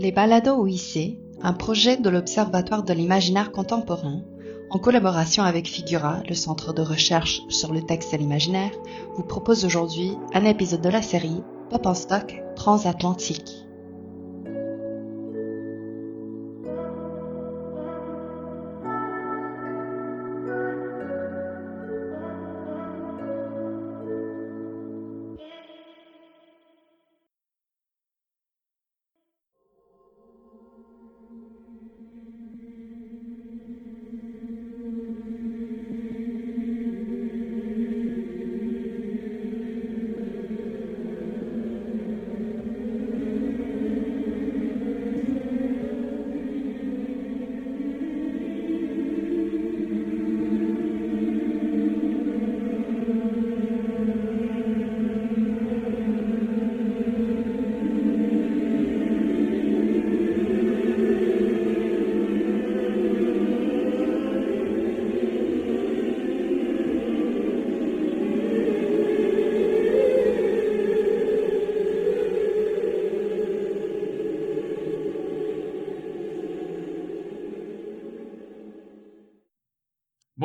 Les Balados OIC, un projet de l'Observatoire de l'imaginaire contemporain, en collaboration avec Figura, le centre de recherche sur le texte et l'imaginaire, vous propose aujourd'hui un épisode de la série Pop en stock transatlantique.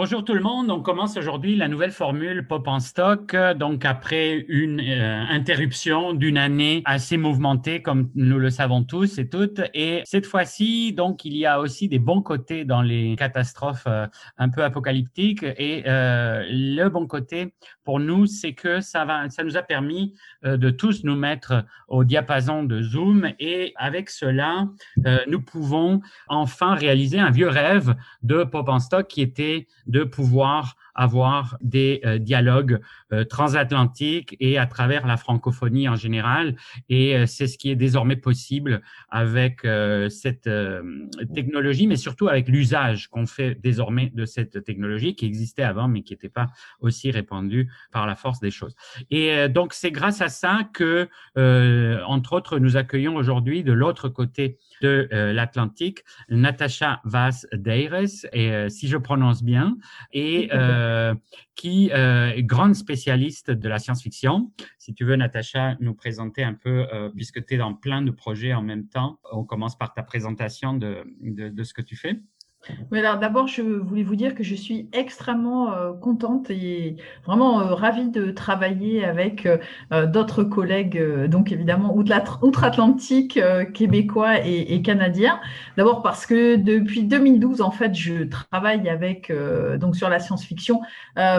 Bonjour tout le monde, on commence aujourd'hui la nouvelle formule Pop en stock, donc après une euh, interruption d'une année assez mouvementée comme nous le savons tous et toutes. Et cette fois-ci, donc il y a aussi des bons côtés dans les catastrophes euh, un peu apocalyptiques. Et euh, le bon côté pour nous, c'est que ça, va, ça nous a permis de tous nous mettre au diapason de Zoom et avec cela, nous pouvons enfin réaliser un vieux rêve de Pop en stock qui était de pouvoir avoir des euh, dialogues euh, transatlantiques et à travers la francophonie en général. Et euh, c'est ce qui est désormais possible avec cette technologie, mais surtout avec l'usage qu'on fait désormais de cette technologie qui existait avant, mais qui n'était pas aussi répandue par la force des choses. Et donc, c'est grâce à ça que, entre autres, nous accueillons aujourd'hui de l'autre côté de l'Atlantique, Natasha Vaz Deires, et si je prononce bien, et euh, qui euh, est grande spécialiste de la science-fiction. Si tu veux, Natacha, nous présenter un peu, euh, puisque tu es dans plein de projets en même temps, on commence par ta présentation de, de ce que tu fais. D'abord, je voulais vous dire que je suis extrêmement euh, contente et vraiment euh, ravie de travailler avec euh, d'autres collègues, donc évidemment outre-Atlantique, québécois et, et canadiens. D'abord parce que depuis 2012, en fait, je travaille avec donc sur la science-fiction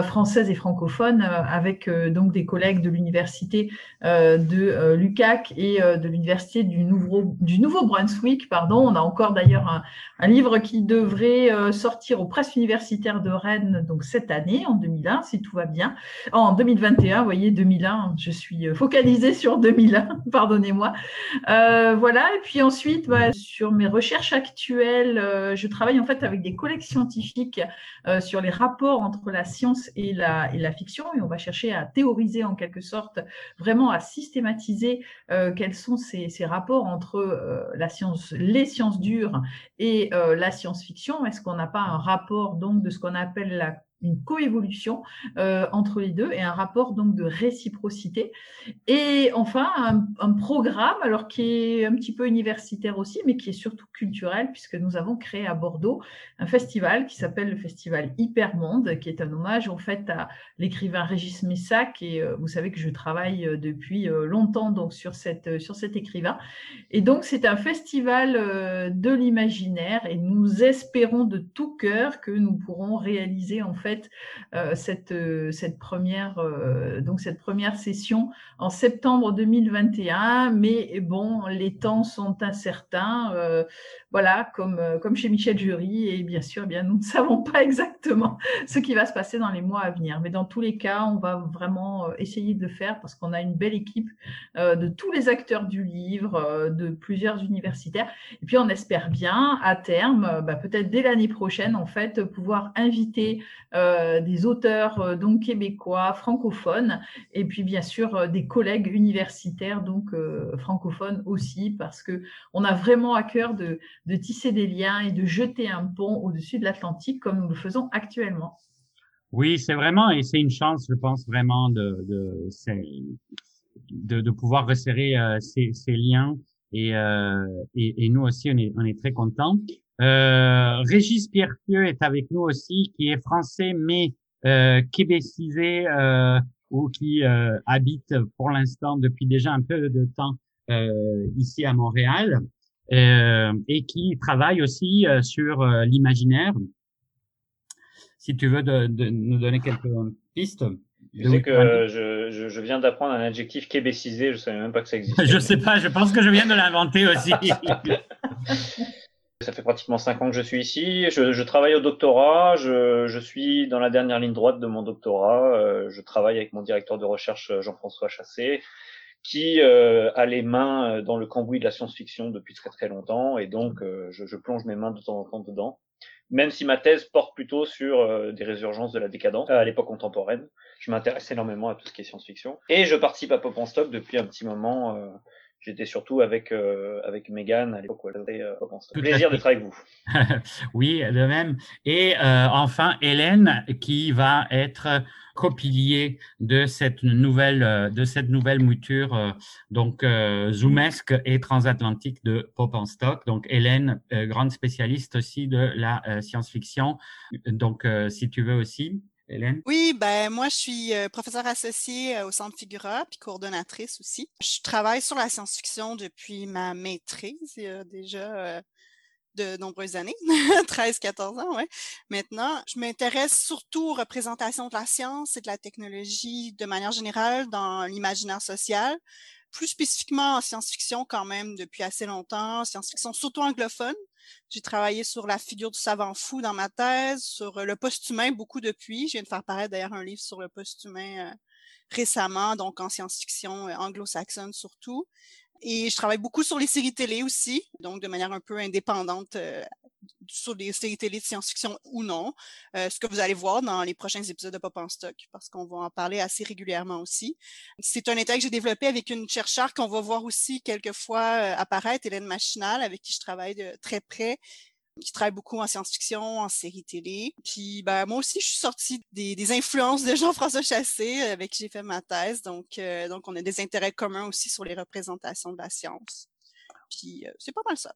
française et francophone avec donc des collègues de l'université de l'UCAC et de l'université du Nouveau du Nouveau-Brunswick. Pardon, on a encore d'ailleurs un, un livre qui devrait euh, sortir aux presses universitaires de Rennes donc cette année, en 2001, si tout va bien. En 2021, vous voyez, 2001, je suis euh, focalisée sur 2001, pardonnez-moi. Euh, voilà, et puis ensuite, bah, sur mes recherches actuelles, je travaille en fait avec des collègues scientifiques sur les rapports entre la science et la, et la fiction, et on va chercher à théoriser en quelque sorte, vraiment à systématiser quels sont ces, ces rapports entre la science, les sciences dures et la science-fiction est-ce qu'on n'a pas un rapport donc de ce qu'on appelle la une coévolution euh, entre les deux et un rapport donc de réciprocité. Et enfin, un, programme, alors qui est un petit peu universitaire aussi, mais qui est surtout culturel, puisque nous avons créé à Bordeaux un festival qui s'appelle le Festival Hypermonde, qui est un hommage en fait à l'écrivain Régis Messac. Et euh, vous savez que je travaille euh, depuis longtemps donc sur, cette, sur cet écrivain. Et donc, c'est un festival de l'imaginaire et nous espérons de tout cœur que nous pourrons réaliser en fait euh, cette, euh, cette, première, euh, donc cette première session en septembre 2021. Mais bon, les temps sont incertains, voilà, comme, comme chez Michel Jury. Et bien sûr, eh bien, nous ne savons pas exactement ce qui va se passer dans les mois à venir. Mais dans tous les cas, on va vraiment essayer de le faire parce qu'on a une belle équipe de tous les acteurs du livre, de plusieurs universitaires. Et puis, on espère bien, à terme, bah, peut-être dès l'année prochaine, en fait, pouvoir inviter euh, des auteurs euh, donc québécois, francophones, et puis bien sûr euh, des collègues universitaires donc francophones aussi, parce que on a vraiment à cœur de, tisser des liens et de jeter un pont au-dessus de l'Atlantique comme nous le faisons actuellement. Oui, c'est vraiment, et c'est une chance, je pense vraiment de, de, de, pouvoir resserrer ces, ces liens et, euh, et, et, nous aussi, on est, on est très contents. Euh, Régis Pierre-Pieux est avec nous aussi, qui est français mais euh, québécisé euh, ou qui euh, habite pour l'instant depuis déjà un peu de temps euh, ici à Montréal euh, et qui travaille aussi sur l'imaginaire. Si tu veux de, de nous donner quelques pistes. Je sais que je, je, je, viens d'apprendre un adjectif québécisé, je savais même pas que ça existait. je sais pas, je pense que je viens de l'inventer aussi. ça fait pratiquement cinq ans que je suis ici. Je, je travaille au doctorat, je, je, suis dans la dernière ligne droite de mon doctorat. Euh, je travaille avec mon directeur de recherche Jean-François Chassé, qui euh, a les mains dans le cambouis de la science-fiction depuis très très longtemps, et donc euh, je, je, plonge mes mains de temps en temps dedans même si ma thèse porte plutôt sur euh, des résurgences de la décadence à l'époque contemporaine. Je m'intéresse énormément à tout ce qui est science-fiction. Et je participe à Pop en Stock depuis un petit moment. Euh, J'étais surtout avec euh, avec Megan à l'époque Stock. Plaisir d'être avec vous. oui, de même. Et enfin, Hélène, qui va être copilier de cette nouvelle euh, de cette nouvelle mouture euh, donc euh, zoomesque et transatlantique de Pop en stock. Donc Hélène, grande spécialiste aussi de la science-fiction. Donc si tu veux aussi. Oui, ben moi je suis professeure associée au Centre Figura puis coordonnatrice aussi. Je travaille sur la science-fiction depuis ma maîtrise il y a déjà de nombreuses années, 13, 14 ans, ouais. Maintenant, je m'intéresse surtout aux représentations de la science et de la technologie de manière générale dans l'imaginaire social, plus spécifiquement en science-fiction quand même depuis assez longtemps, science-fiction surtout anglophone. J'ai travaillé sur la figure du savant fou dans ma thèse, sur le post-humain beaucoup depuis. Je viens de faire paraître d'ailleurs un livre sur le post-humain euh, récemment, donc en science-fiction euh, anglo-saxonne surtout. Et je travaille beaucoup sur les séries télé aussi, donc de manière un peu indépendante euh, sur des séries télé de science-fiction ou non, euh, ce que vous allez voir dans les prochains épisodes de Pop en Stock, parce qu'on va en parler assez régulièrement aussi. C'est un intérêt que j'ai développé avec une chercheure qu'on va voir aussi quelquefois euh, apparaître, Hélène Machinal, avec qui je travaille de très près qui travaille beaucoup en science-fiction, en série télé. Puis ben, moi aussi, je suis sortie des, des influences de Jean-François Chassé, euh, avec qui j'ai fait ma thèse. Donc, euh, donc, on a des intérêts communs aussi sur les représentations de la science. Puis euh, c'est pas mal ça.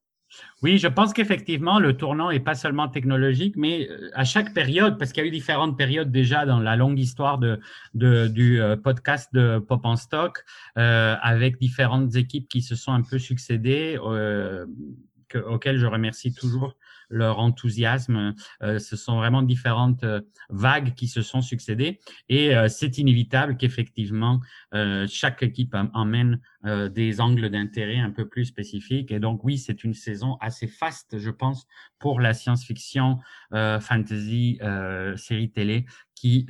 Oui, je pense qu'effectivement, le tournant n'est pas seulement technologique, mais à chaque période, parce qu'il y a eu différentes périodes déjà dans la longue histoire de, de du podcast de Pop en Stock, euh, avec différentes équipes qui se sont un peu succédées, euh, que, auxquelles je remercie toujours leur enthousiasme. Euh, ce sont vraiment différentes euh, vagues qui se sont succédées et euh, c'est inévitable qu'effectivement chaque équipe emmène des angles d'intérêt un peu plus spécifiques. Et donc oui, c'est une saison assez faste, je pense, pour la science-fiction, fantasy, série télé qui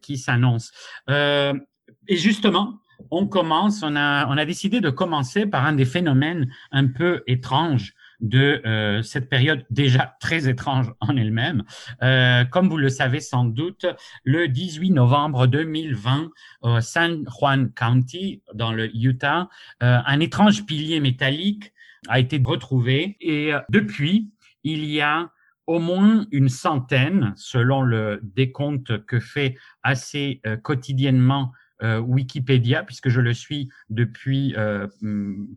qui s'annonce. et justement, on commence, on a, on a décidé de commencer par un des phénomènes un peu étranges de euh, cette période déjà très étrange en elle-même. Euh, comme vous le savez sans doute, le 18 novembre 2020, au San Juan County, dans le Utah, euh, un étrange pilier métallique a été retrouvé et depuis, il y a au moins une centaine, selon le décompte que fait assez quotidiennement euh, Wikipédia, puisque je le suis depuis euh,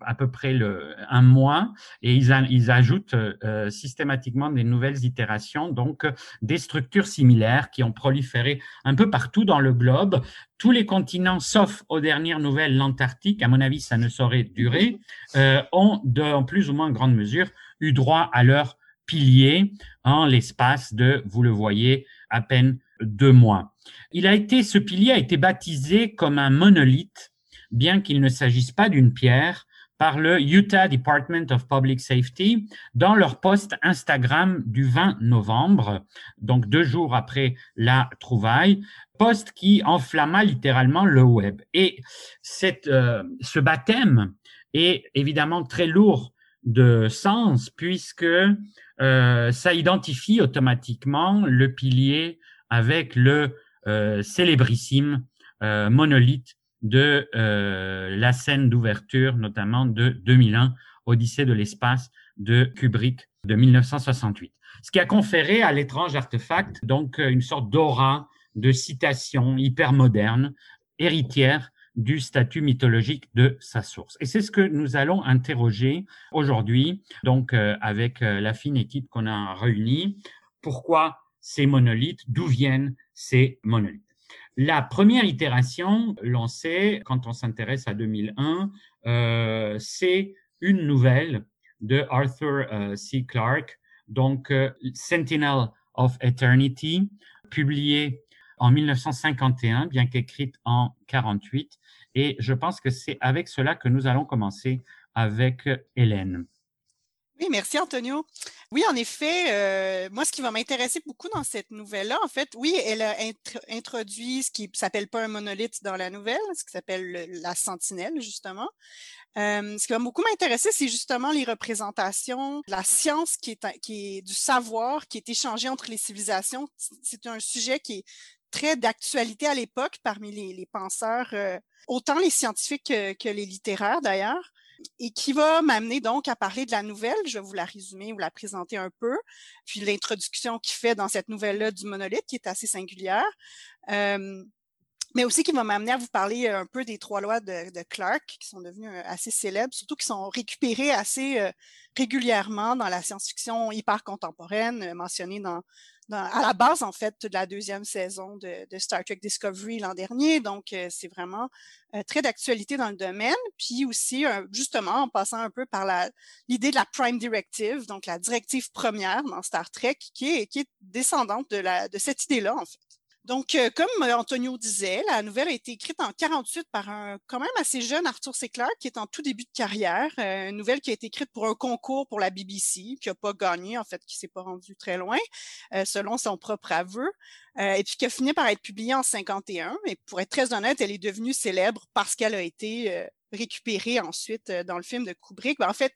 à peu près un mois, et ils, ajoutent euh, systématiquement des nouvelles itérations, donc des structures similaires qui ont proliféré un peu partout dans le globe. Tous les continents, sauf aux dernières nouvelles, l'Antarctique, à mon avis, ça ne saurait durer, ont, de, plus ou moins grande mesure, eu droit à leur pilier en l'espace de, vous le voyez, à peine deux mois. Il a été, ce pilier a été baptisé comme un monolithe, bien qu'il ne s'agisse pas d'une pierre, par le Utah Department of Public Safety dans leur post Instagram du 20 novembre, donc deux jours après la trouvaille, post qui enflamma littéralement le web. Et euh, ce baptême est évidemment très lourd de sens puisque euh, ça identifie automatiquement le pilier avec le célébrissime euh, monolithe de euh, la scène d'ouverture, notamment de 2001, Odyssée de l'espace de Kubrick de 1968. Ce qui a conféré à l'étrange artefact donc une sorte d'aura de citation hyper moderne, héritière du statut mythologique de sa source. Et c'est ce que nous allons interroger aujourd'hui, donc euh, avec euh, la fine équipe qu'on a réunie. Pourquoi ces monolithes? D'où viennent ces monolithes La première itération lancée quand on s'intéresse à 2001, euh, c'est une nouvelle de Arthur C. Clarke, donc Sentinel of Eternity, publiée en 1951, bien qu'écrite en 48. Et je pense que c'est avec cela que nous allons commencer avec Hélène. Oui, merci Antonio. Oui, en effet, euh, moi, ce qui va m'intéresser beaucoup dans cette nouvelle-là, en fait, oui, elle a introduit ce qui s'appelle pas un monolithe dans la nouvelle, ce qui s'appelle la sentinelle, justement. Euh, ce qui va beaucoup m'intéresser, c'est justement les représentations, la science qui est, qui est du savoir qui est échangé entre les civilisations. C'est un sujet qui est très d'actualité à l'époque parmi les, penseurs, euh, autant les scientifiques que, les littéraires d'ailleurs, et qui va m'amener donc à parler de la nouvelle. Je vais vous la résumer, vous la présenter un peu, puis l'introduction qu'il fait dans cette nouvelle-là du monolithe qui est assez singulière. Euh, mais aussi qui va m'amener à vous parler un peu des trois lois de, de, Clark, qui sont devenues euh, assez célèbres, surtout qui sont récupérées assez régulièrement dans la science-fiction hyper contemporaine, mentionnée dans à la base, en fait, de la deuxième saison de, Star Trek Discovery l'an dernier. Donc, euh, c'est vraiment euh, très d'actualité dans le domaine. Puis aussi, euh, justement, en passant un peu par l'idée de la Prime Directive, donc la directive première dans Star Trek, qui est, qui est descendante de, la, de cette idée-là, en fait. Donc, euh, comme euh, Antonio disait, la nouvelle a été écrite en 48 par un quand même assez jeune Arthur C. Qui est en tout début de carrière. Euh, une nouvelle qui a été écrite pour un concours pour la BBC, qui n'a pas gagné, en fait, qui s'est pas rendu très loin, selon son propre aveu. et puis qui a fini par être publiée en 51. Et pour être très honnête, elle est devenue célèbre parce qu'elle a été récupérée ensuite dans le film de Kubrick. Ben, en fait,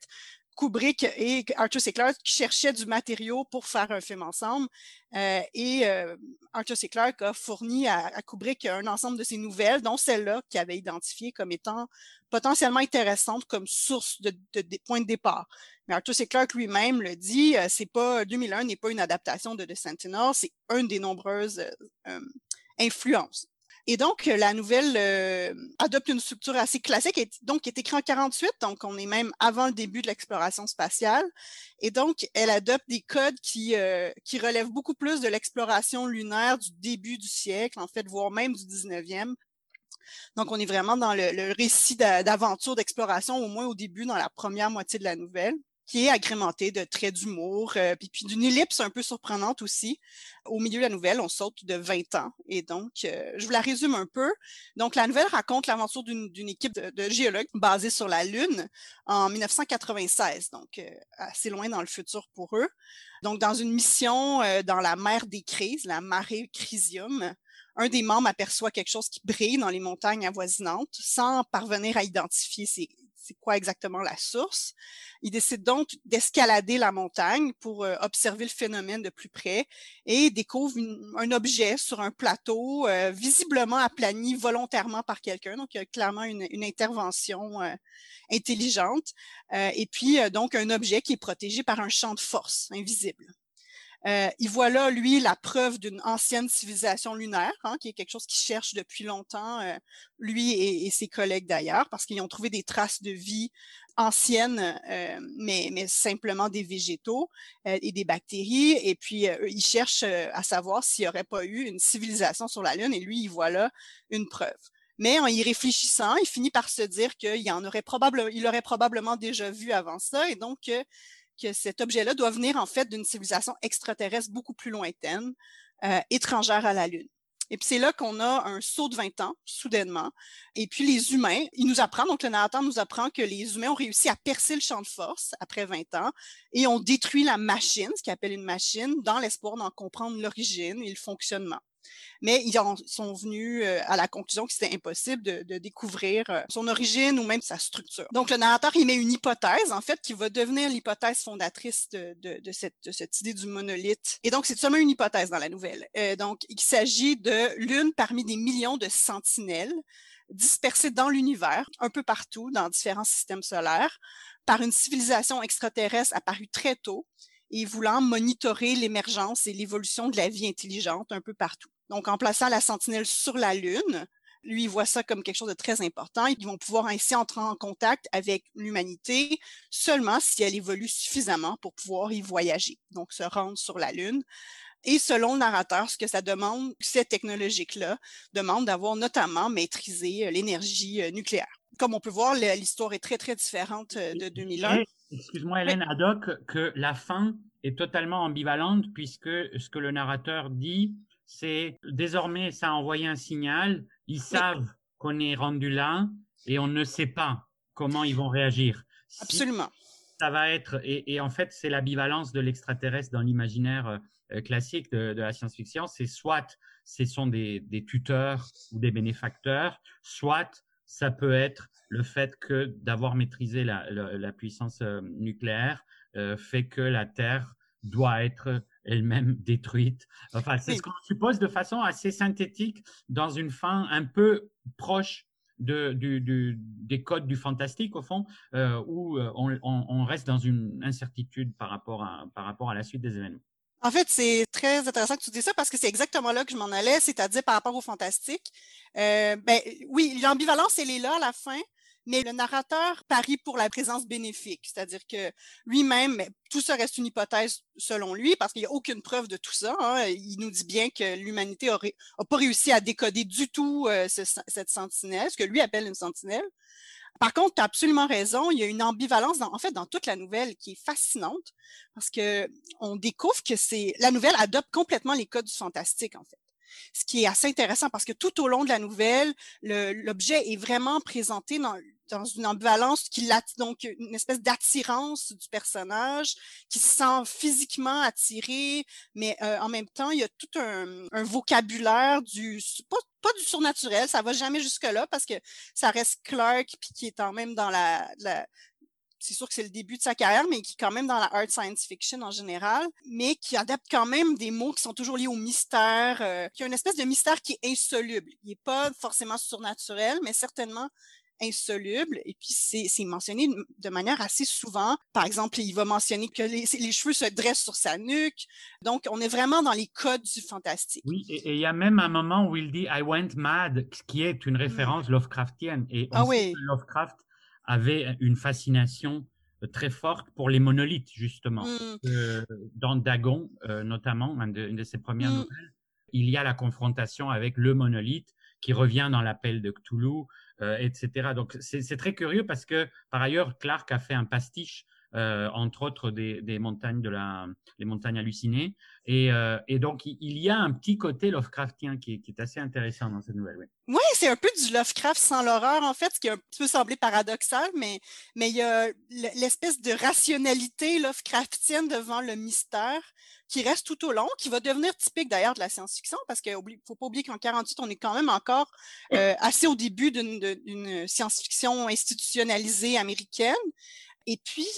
Kubrick et Arthur C. Clarke qui cherchaient du matériau pour faire un film ensemble. Euh, et euh, Arthur C. Clarke a fourni à, Kubrick un ensemble de ses nouvelles, dont celle-là qu'il avait identifiée comme étant potentiellement intéressante comme source de, points de départ. Mais Arthur C. Clarke lui-même le dit, euh, c'est pas 2001 n'est pas une adaptation de The Sentinel, c'est une des nombreuses influences. Et donc, euh, la nouvelle euh, adopte une structure assez classique, donc qui est écrite en 48, donc on est même avant le début de l'exploration spatiale. Et donc, elle adopte des codes qui, euh, qui relèvent beaucoup plus de l'exploration lunaire du début du siècle, en fait, voire même du 19e. Donc, on est vraiment dans le, le récit d'aventure, d'exploration, au moins au début, dans la première moitié de la nouvelle qui est agrémenté de traits d'humour, euh, puis, puis d'une ellipse un peu surprenante aussi. Au milieu de la nouvelle, on saute de 20 ans. Et donc, euh, je vous la résume un peu. Donc, la nouvelle raconte l'aventure d'une équipe de, géologues basée sur la Lune en 1996, donc euh, assez loin dans le futur pour eux. Donc, dans une mission dans la mer des crises, la marée Crisium, un des membres aperçoit quelque chose qui brille dans les montagnes avoisinantes sans parvenir à identifier ces, c'est quoi exactement la source. Il décide donc d'escalader la montagne pour euh, observer le phénomène de plus près et découvre un objet sur un plateau euh, visiblement aplani volontairement par quelqu'un. Donc, il y a clairement une, intervention euh, intelligente. et puis, donc, un objet qui est protégé par un champ de force invisible. Euh, il voit là, lui, la preuve d'une ancienne civilisation lunaire, hein, qui est quelque chose qu'il cherche depuis longtemps, euh, lui et, ses collègues d'ailleurs, parce qu'ils ont trouvé des traces de vie anciennes, euh, mais, mais, simplement des végétaux et des bactéries. Et puis, il cherche à savoir s'il n'y aurait pas eu une civilisation sur la Lune, et lui, il voit là une preuve. Mais en y réfléchissant, il finit par se dire qu'il en aurait probablement, il aurait probablement déjà vu avant ça, et donc que cet objet-là doit venir en fait d'une civilisation extraterrestre beaucoup plus lointaine, euh, étrangère à la Lune. Et puis c'est là qu'on a un saut de 20 ans, soudainement. Et puis les humains, il nous apprend, donc le narrateur nous apprend que les humains ont réussi à percer le champ de force après 20 ans et ont détruit la machine, ce qu'il appelle une machine, dans l'espoir d'en comprendre l'origine et le fonctionnement mais ils en sont venus euh, à la conclusion que c'était impossible de, découvrir euh, son origine ou même sa structure. Donc, le narrateur, il met une hypothèse, en fait, qui va devenir l'hypothèse fondatrice de, cette, idée du monolithe. Et donc, c'est seulement une hypothèse dans la nouvelle. Euh, donc, il s'agit de l'une parmi des millions de sentinelles dispersées dans l'univers, un peu partout, dans différents systèmes solaires, par une civilisation extraterrestre apparue très tôt et voulant monitorer l'émergence et l'évolution de la vie intelligente un peu partout. Donc, en plaçant la sentinelle sur la Lune, Lui, il voit ça comme quelque chose de très important. Ils vont pouvoir ainsi entrer en contact avec l'humanité seulement si elle évolue suffisamment pour pouvoir y voyager, donc se rendre sur la Lune. Et selon le narrateur, ce que ça demande, cette technologique-là demande d'avoir notamment maîtrisé euh, l'énergie euh, nucléaire. Comme on peut voir, l'histoire est très, très différente euh, de 2001. Excuse-moi, Hélène Haddock, que la fin est totalement ambivalente puisque ce que le narrateur dit, c'est désormais ça a envoyé un signal, ils savent qu'on est rendu là et on ne sait pas comment ils vont réagir. Absolument. Ça va être, et, en fait, c'est l'ambivalence de l'extraterrestre dans l'imaginaire euh, classique de, la science-fiction, c'est soit ce sont des, tuteurs ou des bénéfacteurs, soit ça peut être le fait que d'avoir maîtrisé la, puissance euh, nucléaire euh, fait que la Terre doit être elle-même détruite. Enfin, c'est ce qu'on suppose de façon assez synthétique dans une fin un peu proche de, des codes du fantastique, au fond, euh, où euh, on, reste dans une incertitude par rapport, à, par rapport à la suite des événements. En fait, c'est très intéressant que tu dis ça parce que c'est exactement là que je m'en allais, c'est-à-dire par rapport au fantastique. Euh, ben, oui, l'ambivalence, elle est là à la fin, mais le narrateur parie pour la présence bénéfique, c'est-à-dire que lui-même, tout ça reste une hypothèse selon lui, parce qu'il n'y a aucune preuve de tout ça. Hein. Il nous dit bien que l'humanité n'a pas réussi à décoder du tout euh, cette sentinelle, ce que lui appelle une sentinelle. Par contre, tu as absolument raison, il y a une ambivalence en fait dans toute la nouvelle qui est fascinante parce que on découvre que c'est la nouvelle adopte complètement les codes du fantastique en fait ce qui est assez intéressant parce que tout au long de la nouvelle, l'objet est vraiment présenté dans, dans une ambivalence qui donc une espèce d'attirance du personnage qui se sent physiquement attiré, mais euh, en même temps il y a tout un, un vocabulaire du pas, pas, du surnaturel, ça va jamais jusque là parce que ça reste Clark puis qui est quand même dans la, la c'est sûr que c'est le début de sa carrière, mais qui est quand même dans la art science fiction en général, mais qui adapte quand même des mots qui sont toujours liés au mystère, euh, qui a une espèce de mystère qui est insoluble. Il n'est pas forcément surnaturel, mais certainement insoluble. Et puis, c'est mentionné de manière assez souvent. Par exemple, il va mentionner que les, les, cheveux se dressent sur sa nuque. Donc, on est vraiment dans les codes du fantastique. Oui, et il y a même un moment où il dit I went mad, qui est une mmh. référence Lovecraftienne. Et on ah oui. Lovecraft avait une fascination euh, très forte pour les monolithes, justement. Mmh. Euh, dans Dagon, euh, notamment, une de, ses premières mmh. nouvelles, il y a la confrontation avec le monolithe qui revient dans l'appel de Cthulhu, etc. Donc, c'est très curieux parce que, par ailleurs, Clark a fait un pastiche entre autres des, montagnes de la, les montagnes hallucinées. Et, euh, et, donc, il y a un petit côté Lovecraftien qui, est assez intéressant dans cette nouvelle. Oui, oui c'est un peu du Lovecraft sans l'horreur, en fait, ce qui peut sembler paradoxal, mais, mais il y a l'espèce de rationalité Lovecraftienne devant le mystère qui reste tout au long, qui va devenir typique d'ailleurs de la science-fiction, parce qu'il ne faut pas oublier qu'en 48, on est quand même encore euh, assez au début d'une science-fiction institutionnalisée américaine. Et puis,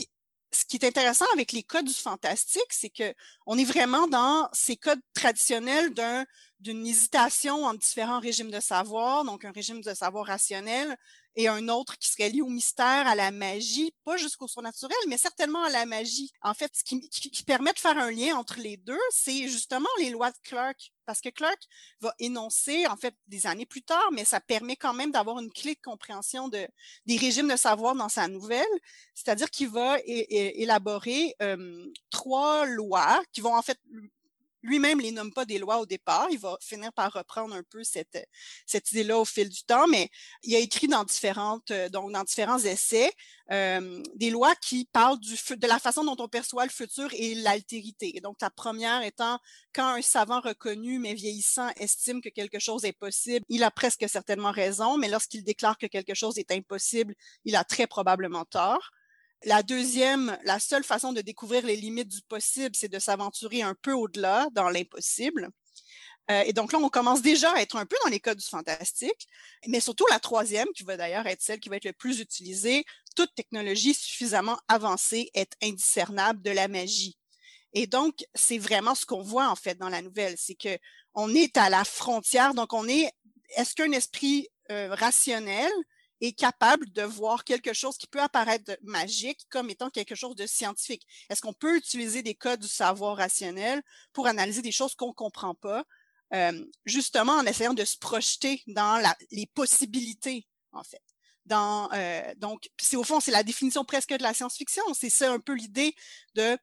ce qui est intéressant avec les codes du fantastique, c'est que on est vraiment dans ces codes traditionnels d'un d'une hésitation entre différents régimes de savoir, donc un régime de savoir rationnel et un autre qui serait lié au mystère, à la magie, pas jusqu'au surnaturel, mais certainement à la magie. En fait, ce qui, qui permet de faire un lien entre les deux, c'est justement les lois de Clark parce que Clark va énoncer, en fait, des années plus tard, mais ça permet quand même d'avoir une clé de compréhension de, des régimes de savoir dans sa nouvelle, c'est-à-dire qu'il va élaborer euh, trois lois qui vont en fait lui-même les nomme pas des lois au départ. Il va finir par reprendre un peu cette, cette idée-là au fil du temps, mais il a écrit dans différentes, euh, donc dans différents essais euh, des lois qui parlent de la façon dont on perçoit le futur et l'altérité. Donc la première étant quand un savant reconnu mais vieillissant estime que quelque chose est possible, il a presque certainement raison, mais lorsqu'il déclare que quelque chose est impossible, il a très probablement tort. La deuxième, la seule façon de découvrir les limites du possible, c'est de s'aventurer un peu au-delà dans l'impossible. Euh, et donc là, on commence déjà à être un peu dans les codes du fantastique, mais surtout la troisième, qui va d'ailleurs être celle qui va être le plus utilisée, toute technologie suffisamment avancée est indiscernable de la magie. Et donc, c'est vraiment ce qu'on voit en fait dans la nouvelle, c'est que on est à la frontière, donc on est, est-ce qu'un esprit euh, rationnel est capable de voir quelque chose qui peut apparaître magique comme étant quelque chose de scientifique. Est-ce qu'on peut utiliser des codes du savoir rationnel pour analyser des choses qu'on ne comprend pas? justement en essayant de se projeter dans les possibilités, en fait? Dans, donc, c'est au fond, c'est la définition presque de la science-fiction. C'est ça un peu l'idée de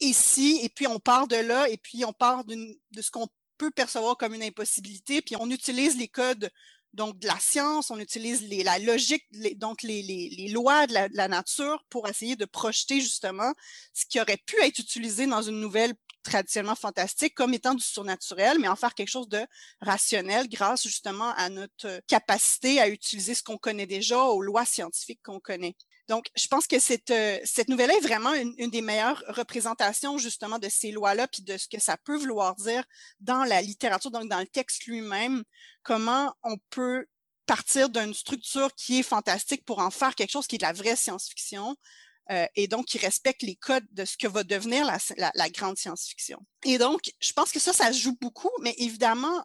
ici, et puis on part de là, et puis on part de ce qu'on peut percevoir comme une impossibilité, puis on utilise les codes donc de la science, on utilise la logique, donc les lois de la, de la, nature pour essayer de projeter justement ce qui aurait pu être utilisé dans une nouvelle traditionnellement fantastique comme étant du surnaturel, mais en faire quelque chose de rationnel grâce justement à notre capacité à utiliser ce qu'on connaît déjà, aux lois scientifiques qu'on connaît. Donc, je pense que cette, euh, cette nouvelle-là est vraiment une, des meilleures représentations justement de ces lois-là, puis de ce que ça peut vouloir dire dans la littérature, donc dans le texte lui-même, comment on peut partir d'une structure qui est fantastique pour en faire quelque chose qui est de la vraie science-fiction, euh, et donc qui respecte les codes de ce que va devenir la, la, la grande science-fiction. Et donc, je pense que ça, ça joue beaucoup, mais évidemment,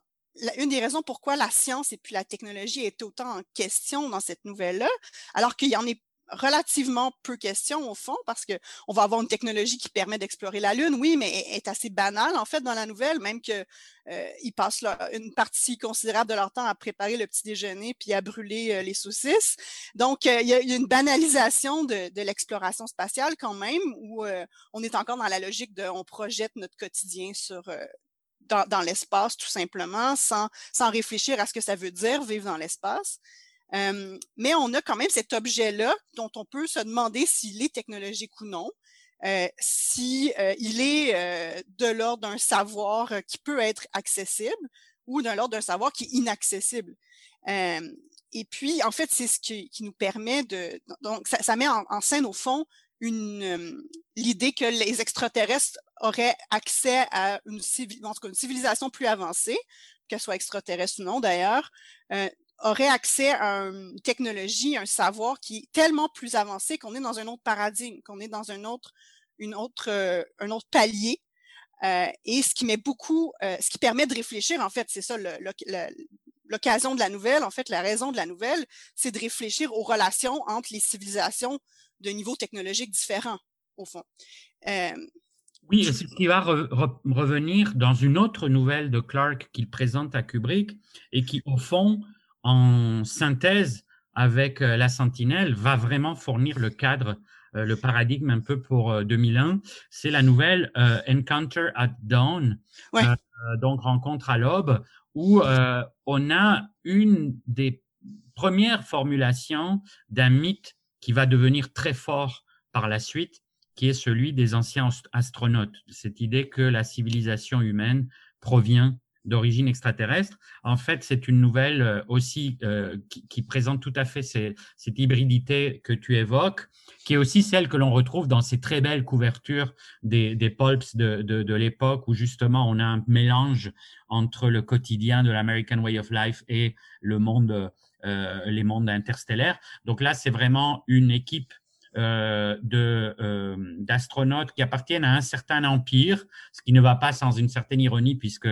une des raisons pourquoi la science et puis la technologie est autant en question dans cette nouvelle-là, alors qu'il y en est relativement peu question au fond parce que on va avoir une technologie qui permet d'explorer la Lune, oui, mais est assez banale en fait dans la nouvelle, même que euh, ils passent une partie considérable de leur temps à préparer le petit déjeuner puis à brûler euh, les saucisses. Donc euh, il y, a, une banalisation de, de l'exploration spatiale quand même où euh, on est encore dans la logique de on projette notre quotidien sur dans, dans l'espace tout simplement sans sans réfléchir à ce que ça veut dire vivre dans l'espace. Euh, mais on a quand même cet objet-là dont on peut se demander s'il est technologique ou non, euh, si euh, il est euh, de l'ordre d'un savoir qui peut être accessible ou de l'ordre d'un savoir qui est inaccessible. et puis, en fait, c'est ce qui, nous permet de... Donc, ça, met en, scène, au fond, une l'idée que les extraterrestres auraient accès à une, civilisation plus avancée, qu'elle soit extraterrestre ou non d'ailleurs, aurait accès à une technologie, un savoir qui est tellement plus avancé qu'on est dans un autre paradigme, qu'on est dans un autre, une autre, euh, un autre palier. Euh, et ce qui met beaucoup, euh, ce qui permet de réfléchir, en fait, c'est ça l'occasion de la nouvelle, en fait, la raison de la nouvelle, c'est de réfléchir aux relations entre les civilisations de niveaux technologiques différents, au fond. Euh, oui, c'est ce qui va re re revenir dans une autre nouvelle de Clark qu'il présente à Kubrick et qui, au fond, en synthèse avec euh, la Sentinelle, va vraiment fournir le cadre, euh, le paradigme un peu pour 2001. Euh, C'est la nouvelle Encounter at Dawn, ouais. donc rencontre à l'aube, où on a une des premières formulations d'un mythe qui va devenir très fort par la suite, qui est celui des anciens astronautes. Cette idée que la civilisation humaine provient d'origine extraterrestre. En fait, c'est une nouvelle euh, aussi euh, qui, qui, présente tout à fait ces, cette hybridité que tu évoques, qui est aussi celle que l'on retrouve dans ces très belles couvertures des, des pulps de, de, de l'époque, où justement on a un mélange entre le quotidien de l'American Way of Life et le monde, euh, les mondes interstellaires. Donc là, c'est vraiment une équipe euh, de euh, d'astronautes qui appartiennent à un certain empire, ce qui ne va pas sans une certaine ironie puisque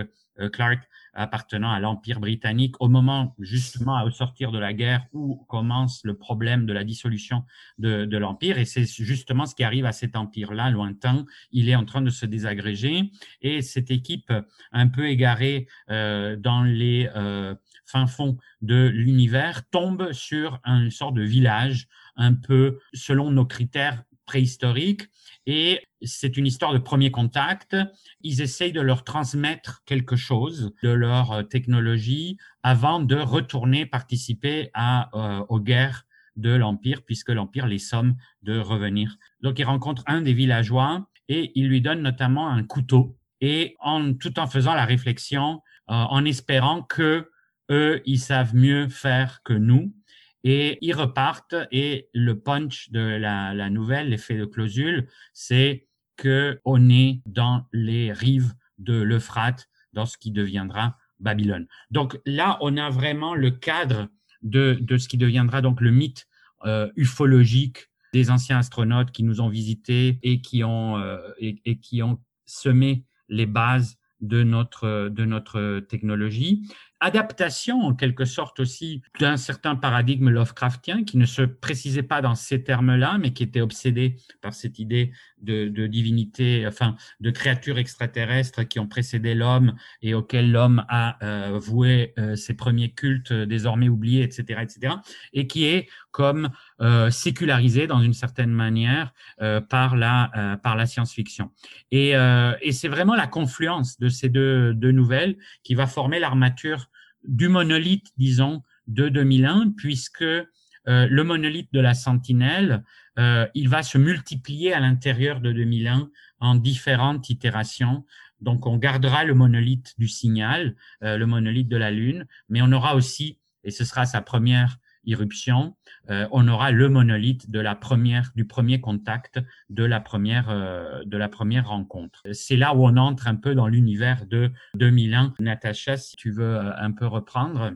Clark appartenant à l'Empire britannique au moment justement au sortir de la guerre où commence le problème de la dissolution de, de l'Empire. Et c'est justement ce qui arrive à cet empire-là, lointain. Il est en train de se désagréger et cette équipe un peu égarée euh, dans les euh, fins fonds de l'univers tombe sur une sorte de village un peu selon nos critères préhistoriques et c'est une histoire de premier contact. Ils essayent de leur transmettre quelque chose de leur euh, technologie avant de retourner participer à, euh, aux guerres de l'Empire, puisque l'Empire les somme de revenir. Donc, ils rencontrent un des villageois et il lui donne notamment un couteau. Et en, tout en faisant la réflexion, euh, en espérant que eux, ils savent mieux faire que nous, et ils repartent et le punch de la, nouvelle, l'effet de clausule, c'est que on est dans les rives de l'Euphrate, dans ce qui deviendra Babylone. Donc là, on a vraiment le cadre de, de ce qui deviendra donc le mythe euh, ufologique des anciens astronautes qui nous ont visités et qui ont euh, et, qui ont semé les bases de notre de notre technologie. Adaptation en quelque sorte aussi d'un certain paradigme Lovecraftien qui ne se précisait pas dans ces termes-là, mais qui était obsédé par cette idée de, divinité, enfin de créatures extraterrestres qui ont précédé l'homme et auxquelles l'homme a euh, voué euh, ses premiers cultes désormais oubliés, etc., etc., et qui est comme euh, sécularisé dans une certaine manière par la par la science-fiction. Et, et c'est vraiment la confluence de ces deux, deux nouvelles qui va former l'armature du monolithe, disons, de 2001, puisque euh, le monolithe de la Sentinelle, euh, il va se multiplier à l'intérieur de 2001 en différentes itérations. Donc, on gardera le monolithe du signal, euh, le monolithe de la Lune, mais on aura aussi, et ce sera sa première irruption, on aura le monolithe de la première, du premier contact, de la première, de la première rencontre. C'est là où on entre un peu dans l'univers de 2001. Natacha, si tu veux un peu reprendre.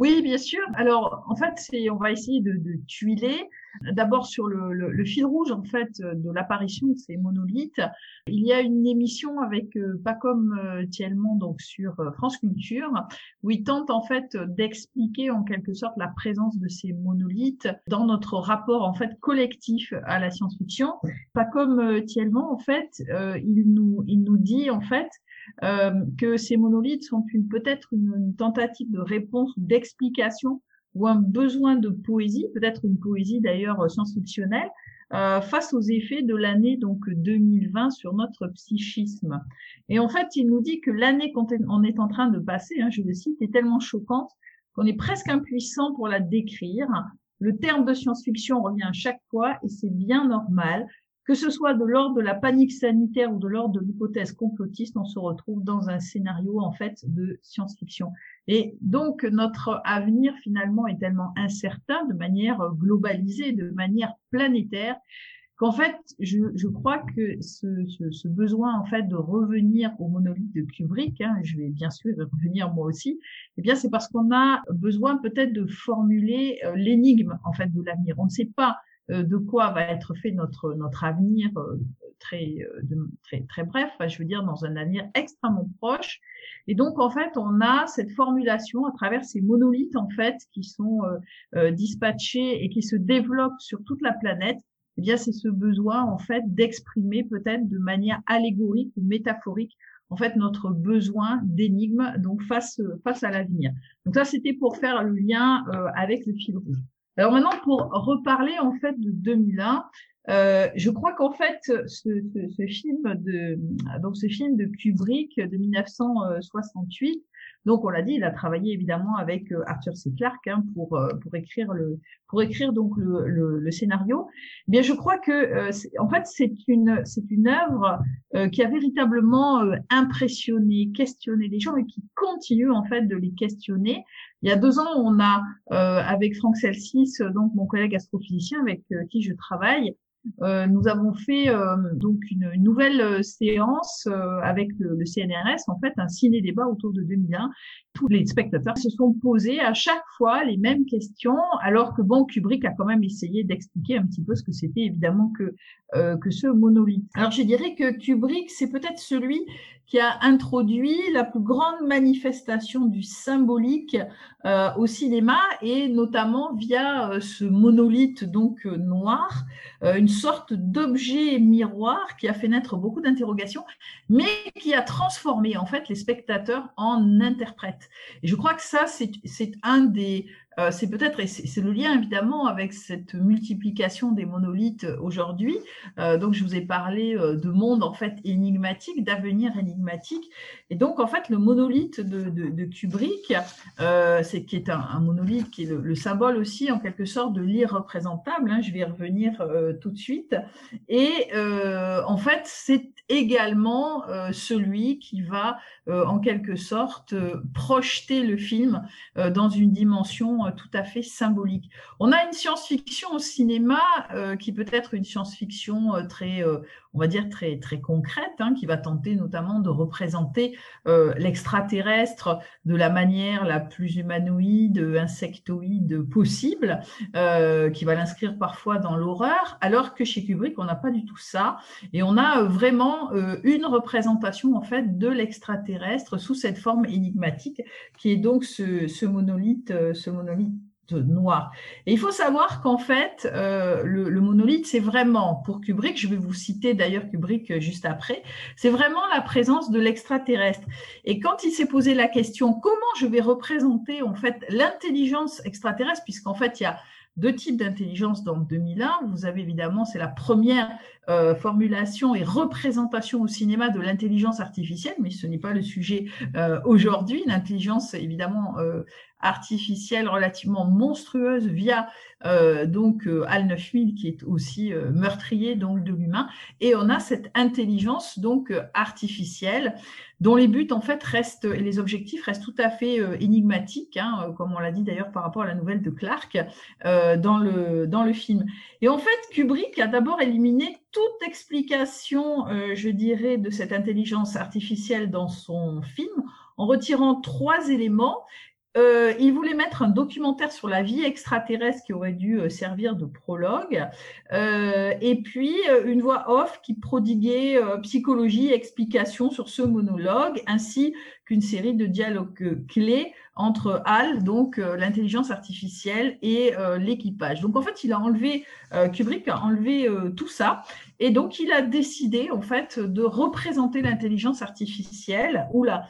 Oui, bien sûr. Alors, en fait, on va essayer de, de tuiler. D'abord sur le, le, fil rouge en fait de l'apparition de ces monolithes, il y a une émission avec euh, Pacom euh, Thielmont donc sur euh, France Culture où il tente en fait d'expliquer en quelque sorte la présence de ces monolithes dans notre rapport en fait collectif à la science-fiction. Pacom Thielmont en fait, il nous il nous dit en fait euh, que ces monolithes sont une, peut-être une, tentative de réponse, d'explication ou un besoin de poésie, peut-être une poésie d'ailleurs science-fictionnelle, euh, face aux effets de l'année donc 2020 sur notre psychisme. Et en fait, il nous dit que l'année qu'on est en train de passer, hein, je le cite, est tellement choquante qu'on est presque impuissant pour la décrire. Le terme de science-fiction revient chaque fois et c'est bien normal que ce soit de l'ordre de la panique sanitaire ou de l'ordre de l'hypothèse complotiste, on se retrouve dans un scénario en fait de science-fiction. Et donc notre avenir finalement est tellement incertain de manière globalisée, de manière planétaire, qu'en fait je, crois que ce, besoin en fait de revenir au monolithe de Kubrick, hein, je vais bien sûr revenir moi aussi, eh bien c'est parce qu'on a besoin peut-être de formuler euh, l'énigme en fait de l'avenir. On ne sait pas de quoi va être fait notre notre avenir euh, très euh, très très bref, je veux dire dans un avenir extrêmement proche. Et donc en fait, on a cette formulation à travers ces monolithes en fait qui sont dispatchés et qui se développent sur toute la planète. Eh bien, c'est ce besoin en fait d'exprimer peut-être de manière allégorique ou métaphorique en fait notre besoin d'énigme donc face face à l'avenir. Donc ça c'était pour faire le lien avec le fil rouge. Alors maintenant, pour reparler en fait de 2001, euh, je crois qu'en fait, ce, ce, film de donc ce film de Kubrick de 1968 donc, on l'a dit, il a travaillé évidemment avec euh, Arthur C. Clarke hein, pour euh, pour écrire le pour écrire donc le, le, scénario. Mais je crois que euh, en fait c'est une c'est une œuvre qui a véritablement impressionné, questionné les gens et qui continue en fait de les questionner. Il y a deux ans, on a avec Franck Celsis, donc mon collègue astrophysicien avec qui je travaille, euh, nous avons fait euh, donc une, nouvelle euh, séance avec le, CNRS, en fait un ciné-débat autour de 2001. Tous les spectateurs se sont posés à chaque fois les mêmes questions, alors que bon, Kubrick a quand même essayé d'expliquer un petit peu ce que c'était évidemment que que ce monolithe. Alors je dirais que Kubrick, c'est peut-être celui qui a introduit la plus grande manifestation du symbolique euh, au cinéma et notamment via euh, ce monolithe donc euh, noir, une sorte d'objet miroir qui a fait naître beaucoup d'interrogations, mais qui a transformé en fait les spectateurs en interprètes. Et je crois que ça c'est un des euh, c'est peut-être, c'est le lien évidemment avec cette multiplication des monolithes aujourd'hui. Euh, donc, je vous ai parlé euh, de monde en fait énigmatique, d'avenir énigmatique. Et donc, en fait, le monolithe de, Kubrick, c'est qui est un, monolithe qui est le, symbole aussi en quelque sorte de l'irreprésentable. Hein, je vais y revenir tout de suite. Et en fait, c'est également celui qui va en quelque sorte projeter le film dans une dimension tout à fait symbolique. On a une science-fiction au cinéma euh, qui peut être une science-fiction euh, très, euh, on va dire, très, très concrète, hein, qui va tenter notamment de représenter euh, l'extraterrestre de la manière la plus humanoïde, insectoïde possible, euh, qui va l'inscrire parfois dans l'horreur, alors que chez Kubrick, on n'a pas du tout ça. Et on a vraiment une représentation, en fait, de l'extraterrestre sous cette forme énigmatique, qui est donc ce, monolithe, ce monolithe noir. Et il faut savoir qu'en fait, euh, le, monolithe, c'est vraiment, pour Kubrick, je vais vous citer d'ailleurs Kubrick euh, juste après, c'est vraiment la présence de l'extraterrestre. Et quand il s'est posé la question, comment je vais représenter en fait l'intelligence extraterrestre, puisqu'en fait, il y a deux types d'intelligence dans 2001. Vous avez évidemment, c'est la première euh, formulation et représentation au cinéma de l'intelligence artificielle, mais ce n'est pas le sujet aujourd'hui. L'intelligence, évidemment, artificielle relativement monstrueuse via euh, donc euh, Al 9000 qui est aussi euh, meurtrier donc de l'humain. Et on a cette intelligence donc artificielle dont les buts en fait restent et les objectifs restent tout à fait énigmatiques hein, comme on l'a dit d'ailleurs par rapport à la nouvelle de Clark dans le dans le film. Et en fait Kubrick a d'abord éliminé toute explication je dirais de cette intelligence artificielle dans son film en retirant trois éléments euh, il voulait mettre un documentaire sur la vie extraterrestre qui aurait dû euh, servir de prologue, euh, et puis une voix off qui prodiguait psychologie, explication sur ce monologue, ainsi qu'une série de dialogues clés entre Hal, donc l'intelligence artificielle, et l'équipage. Donc en fait, il a enlevé, Kubrick a enlevé tout ça, et donc il a décidé en fait de représenter l'intelligence artificielle. Ou la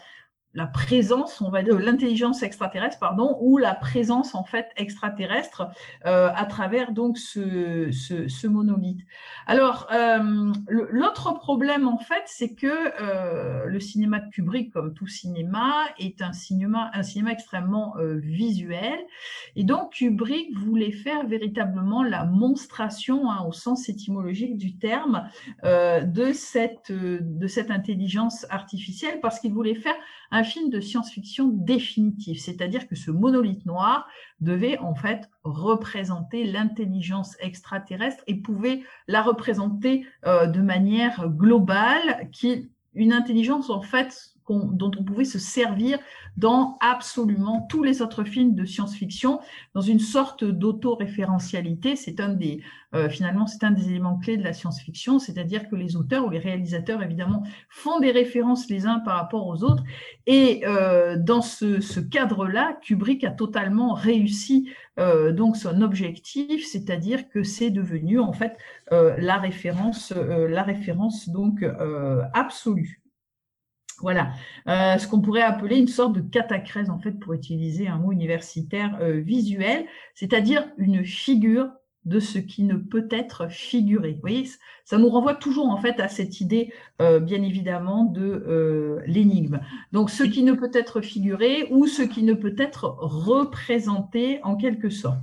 la présence, on va dire, l'intelligence extraterrestre, pardon, ou la présence en fait extraterrestre euh, à travers donc ce, ce, monolithe. Alors euh, l'autre problème en fait, c'est que euh, le cinéma de Kubrick, comme tout cinéma, est un cinéma, un cinéma extrêmement visuel, et donc Kubrick voulait faire véritablement la monstration, hein, au sens étymologique du terme, de cette de cette intelligence artificielle, parce qu'il voulait faire un film de science-fiction définitif, c'est-à-dire que ce monolithe noir devait en fait représenter l'intelligence extraterrestre et pouvait la représenter euh, de manière globale, qui une intelligence en fait dont on pouvait se servir dans absolument tous les autres films de science-fiction, dans une sorte d'autoréférentialité. C'est un des, euh, finalement, c'est un des éléments clés de la science-fiction, c'est-à-dire que les auteurs ou les réalisateurs, évidemment, font des références les uns par rapport aux autres. Et euh, dans ce, cadre-là, Kubrick a totalement réussi euh, donc son objectif, c'est-à-dire que c'est devenu en fait la référence, la référence donc absolue. Voilà, euh, ce qu'on pourrait appeler une sorte de catacrèse, en fait, pour utiliser un mot universitaire euh, visuel, c'est-à-dire une figure de ce qui ne peut être figuré. Vous voyez, ça nous renvoie toujours en fait à cette idée, euh, bien évidemment, de euh, l'énigme. Donc, ce qui ne peut être figuré ou ce qui ne peut être représenté en quelque sorte.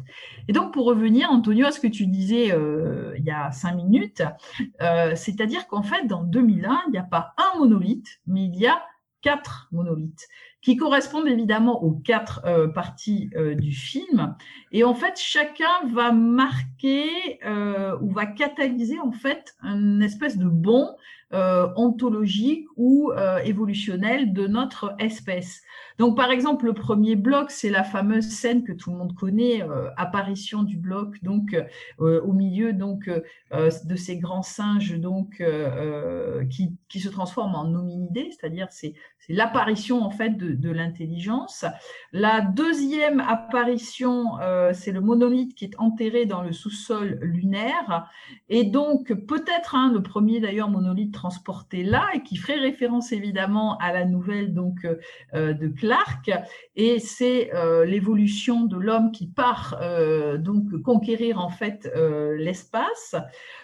Et donc, pour revenir, Antonio, à ce que tu disais euh, il y a cinq minutes, c'est-à-dire qu'en fait, dans 2001, il n'y a pas un monolithe, mais il y a quatre monolithes qui correspondent évidemment aux quatre euh, parties euh, du film. Et en fait, chacun va marquer euh, ou va catalyser en fait une espèce de bond ontologique ou évolutionnel de notre espèce. Donc, par exemple, le premier bloc, c'est la fameuse scène que tout le monde connaît, euh, apparition du bloc, donc euh, au milieu donc euh, de ces grands singes donc qui, qui, se transforment en hominidés, c'est-à-dire c'est l'apparition en fait de, de l'intelligence. La deuxième apparition, c'est le monolithe qui est enterré dans le sous-sol lunaire, et donc peut-être hein, le premier d'ailleurs monolithe transporté là et qui ferait référence évidemment à la nouvelle donc de l'arc et c'est euh, l'évolution de l'homme qui part euh, donc conquérir en fait euh, l'espace.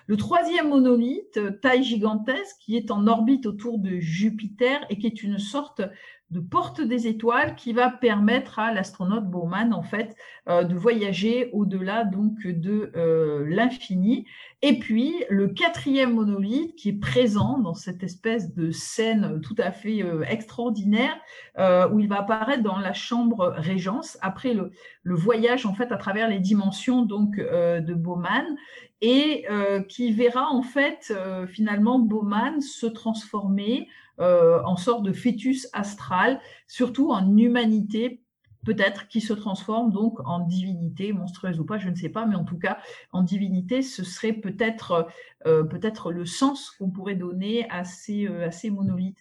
Le troisième monolithe, taille gigantesque, qui est en orbite autour de Jupiter et qui est une sorte de porte des étoiles qui va permettre à l'astronaute Bowman en fait euh, de voyager au-delà donc de euh, l'infini. Et puis le quatrième monolithe qui est présent dans cette espèce de scène tout à fait euh, extraordinaire où il va apparaître dans la chambre régence après le, le, voyage en fait à travers les dimensions donc de Bowman et qui verra en fait finalement Bowman se transformer euh, en sorte de fœtus astral, surtout en humanité peut-être qui se transforme donc en divinité, monstrueuse ou pas, je ne sais pas, mais en tout cas en divinité, ce serait peut-être euh, peut-être le sens qu'on pourrait donner à ces, euh, à ces monolithes.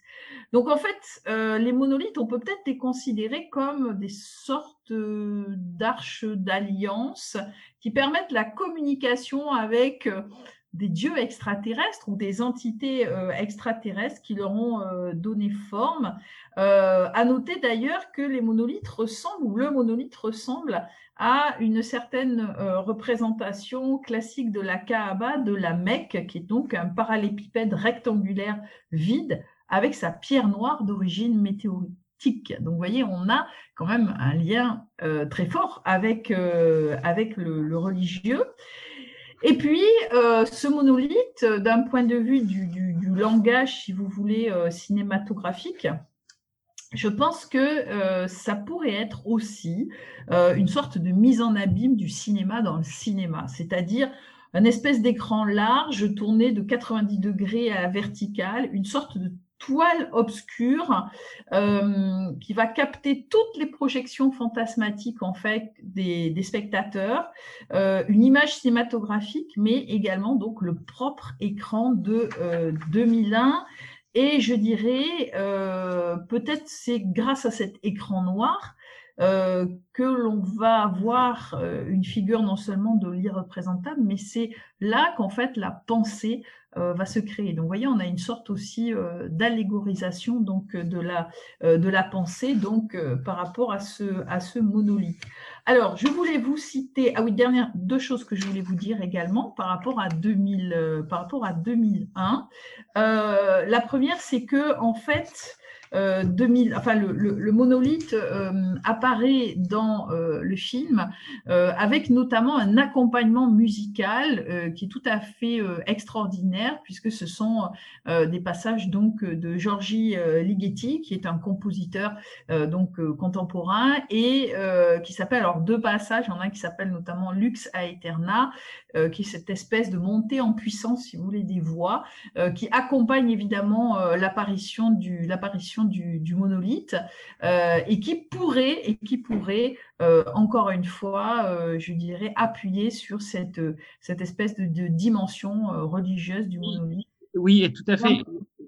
Donc en fait, les monolithes, on peut peut-être les considérer comme des sortes d'arches d'alliance qui permettent la communication avec des dieux extraterrestres ou des entités euh, extraterrestres qui leur ont euh, donné forme. Euh, à noter d'ailleurs que les monolithes ressemblent, ou le monolithe ressemble à une certaine représentation classique de la Kaaba, de la Mecque, qui est donc un parallépipède rectangulaire vide avec sa pierre noire d'origine météoritique. Donc, vous voyez, on a quand même un lien très fort avec, avec le, le religieux. Et puis, euh, ce monolithe, d'un point de vue du, langage, si vous voulez, euh, cinématographique, je pense que euh, ça pourrait être aussi une sorte de mise en abîme du cinéma dans le cinéma, c'est-à-dire un espèce d'écran large tourné de 90 degrés à la verticale, une sorte de toile obscure euh, qui va capter toutes les projections fantasmatiques en fait des, spectateurs, euh, une image cinématographique, mais également donc le propre écran de 2001. Euh, Et je dirais, peut-être c'est grâce à cet écran noir que l'on va avoir une figure non seulement de l'irreprésentable, mais c'est là qu'en fait la pensée euh, va se créer. Donc, vous voyez, on a une sorte aussi euh, d'allégorisation donc de la euh, de la pensée donc par rapport à ce à ce monolithe. Alors, je voulais vous citer ah oui dernière deux choses que je voulais vous dire également par rapport à 2000 par rapport à 2001. la première, c'est que en fait 2000, euh, enfin le, monolithe euh, apparaît dans euh, le film avec notamment un accompagnement musical qui est tout à fait extraordinaire puisque ce sont des passages donc de Giorgi Ligeti qui est un compositeur donc contemporain et qui s'appelle alors deux passages, il y en a un qui s'appelle notamment Lux Aeterna qui est cette espèce de montée en puissance si vous voulez des voix qui accompagne évidemment l'apparition du l'apparition du, monolithe euh, et qui pourrait, et qui pourrait euh, encore une fois, euh, je dirais, appuyer sur cette, cette espèce de, dimension religieuse du monolithe. Oui, et tout à fait.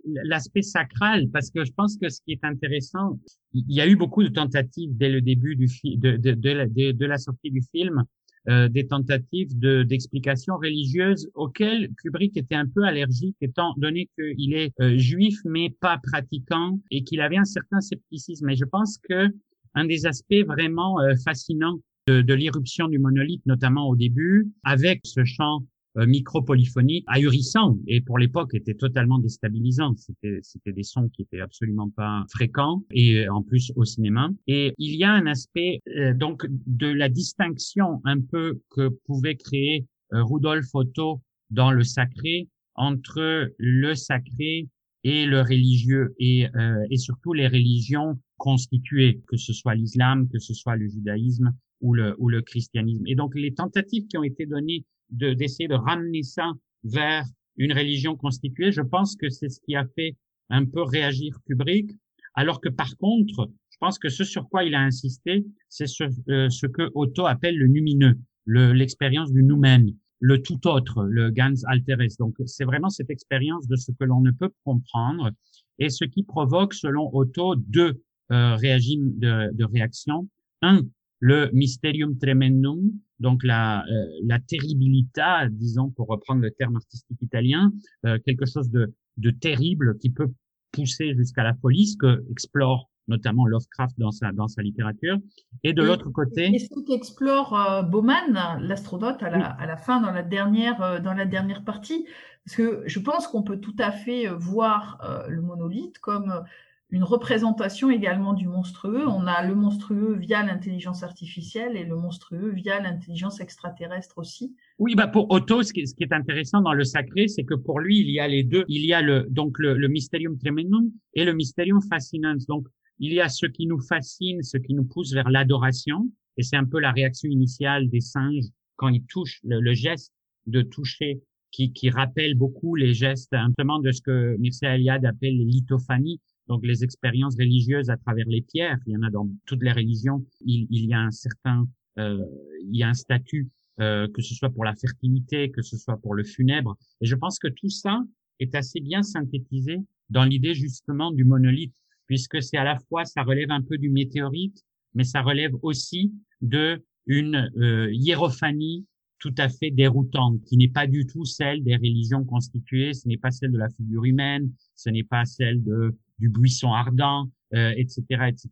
L'aspect sacral, parce que je pense que ce qui est intéressant, il y a eu beaucoup de tentatives dès le début du de, de, de, de la sortie du film euh, des tentatives d'explication religieuse auxquelles Kubrick était un peu allergique, étant donné qu'il est euh, juif mais pas pratiquant et qu'il avait un certain scepticisme. Et je pense que un des aspects vraiment euh, fascinants de, de l'irruption du monolithe, notamment au début, avec ce chant micro-polyphonique ahurissant et pour l'époque était totalement déstabilisant. C'était c'était des sons qui étaient absolument pas fréquents et en plus au cinéma. Et il y a un aspect euh, donc de la distinction un peu que pouvait créer euh, Rudolf Otto dans le sacré entre le sacré et le religieux et, et surtout les religions constituées, que ce soit l'islam, que ce soit le judaïsme ou le, ou le christianisme. Et donc les tentatives qui ont été données d'essayer de, ramener ça vers une religion constituée. Je pense que c'est ce qui a fait un peu réagir Kubrick, alors que par contre, je pense que ce sur quoi il a insisté, c'est ce, euh, ce que Otto appelle le numineux, l'expérience du noumen, le tout autre, le gans alteres. Donc, c'est vraiment cette expérience de ce que l'on ne peut comprendre et ce qui provoque, selon Otto, deux euh, régimes de, de réaction. Un, le mysterium tremendum, donc la, euh, la terribilità, disons pour reprendre le terme artistique italien, euh, quelque chose de, de terrible qui peut pousser jusqu'à la police que explore notamment Lovecraft dans sa dans sa littérature. Et de l'autre côté, et ce qu'explore euh, Bauman, l'astronaute, à la, à la fin dans la dernière euh, dans la dernière partie, parce que je pense qu'on peut tout à fait voir le monolithe comme une représentation également du monstrueux. On a le monstrueux via l'intelligence artificielle et le monstrueux via l'intelligence extraterrestre aussi. Oui, bah pour Otto, ce qui, est, intéressant dans le sacré, c'est que pour lui, il y a les deux. Il y a le donc le, le mysterium tremendum et le mysterium fascinans. Donc il y a ce qui nous fascine, ce qui nous pousse vers l'adoration, et c'est un peu la réaction initiale des singes quand ils touchent le, geste de toucher qui, qui rappelle beaucoup les gestes simplement de ce que Mircea Eliade appelle les lithophanies, donc les expériences religieuses à travers les pierres, il y en a dans toutes les religions. Il, y a un certain, euh, il y a un statut, euh, que ce soit pour la fertilité, que ce soit pour le funèbre. Et je pense que tout ça est assez bien synthétisé dans l'idée justement du monolithe, puisque c'est à la fois, ça relève un peu du météorite, mais ça relève aussi de une euh, hiérophanie tout à fait déroutante, qui n'est pas du tout celle des religions constituées, ce n'est pas celle de la figure humaine, ce n'est pas celle de du buisson ardent, euh, etc., etc.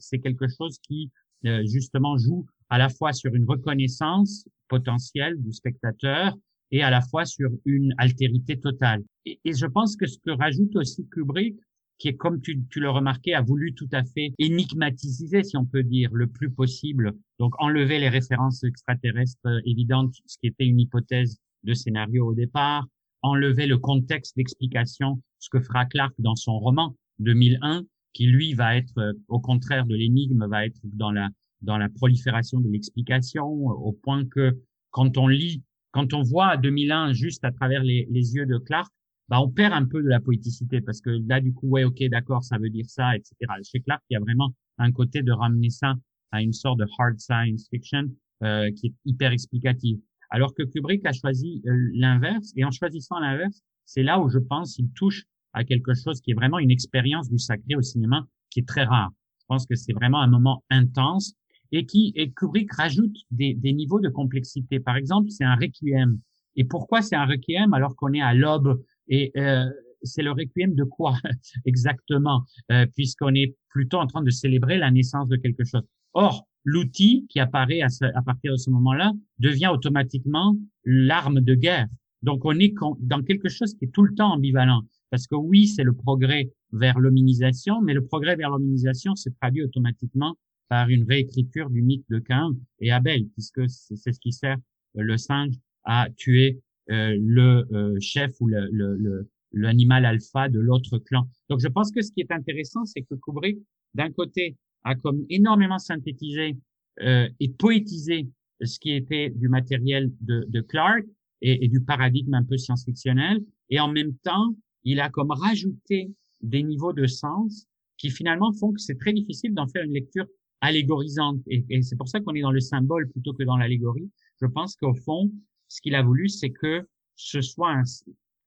C'est quelque chose qui euh, justement joue à la fois sur une reconnaissance potentielle du spectateur et à la fois sur une altérité totale. Et, et je pense que ce que rajoute aussi Kubrick, qui est, comme tu, tu le remarquais, a voulu tout à fait énigmatiser, si on peut dire, le plus possible. Donc, enlever les références extraterrestres euh, évidentes, ce qui était une hypothèse de scénario au départ, enlever le contexte d'explication, ce que fera Clark dans son roman 2001, qui lui va être, euh, au contraire de l'énigme, va être dans la dans la prolifération de l'explication, au point que quand on lit, quand on voit 2001 juste à travers les, les yeux de Clark, bah, on perd un peu de la poéticité parce que là, du coup, ouais, ok, d'accord, ça veut dire ça, etc. Chez Clark, il y a vraiment un côté de ramener ça à une sorte de hard science fiction euh, qui est hyper explicative. Alors que Kubrick a choisi euh, l'inverse, et en choisissant l'inverse, c'est là où je pense qu'il touche à quelque chose qui est vraiment une expérience du sacré au cinéma qui est très rare. Je pense que c'est vraiment un moment intense et qui et Kubrick rajoute des, des niveaux de complexité. Par exemple, c'est un requiem. Et pourquoi c'est un requiem alors qu'on est à l'aube Et euh, c'est le requiem de quoi exactement euh, Puisqu'on est plutôt en train de célébrer la naissance de quelque chose. Or, l'outil qui apparaît à, à, partir de ce moment-là devient automatiquement l'arme de guerre. Donc on est dans quelque chose qui est tout le temps ambivalent. Parce que oui, c'est le progrès vers l'hominisation, mais le progrès vers l'hominisation se traduit automatiquement par une réécriture du mythe de Cain et Abel, puisque c'est ce qui sert le singe à tuer euh, le euh, chef ou l'animal le, le, alpha de l'autre clan. Donc je pense que ce qui est intéressant, c'est que Kubrick, d'un côté, a comme énormément synthétisé euh, et poétisé ce qui était du matériel de, de Clark et, du paradigme un peu science-fictionnel, et en même temps, il a comme rajouté des niveaux de sens qui finalement font que c'est très difficile d'en faire une lecture allégorisante. Et, c'est pour ça qu'on est dans le symbole plutôt que dans l'allégorie. Je pense qu'au fond, ce qu'il a voulu, c'est que ce soit un,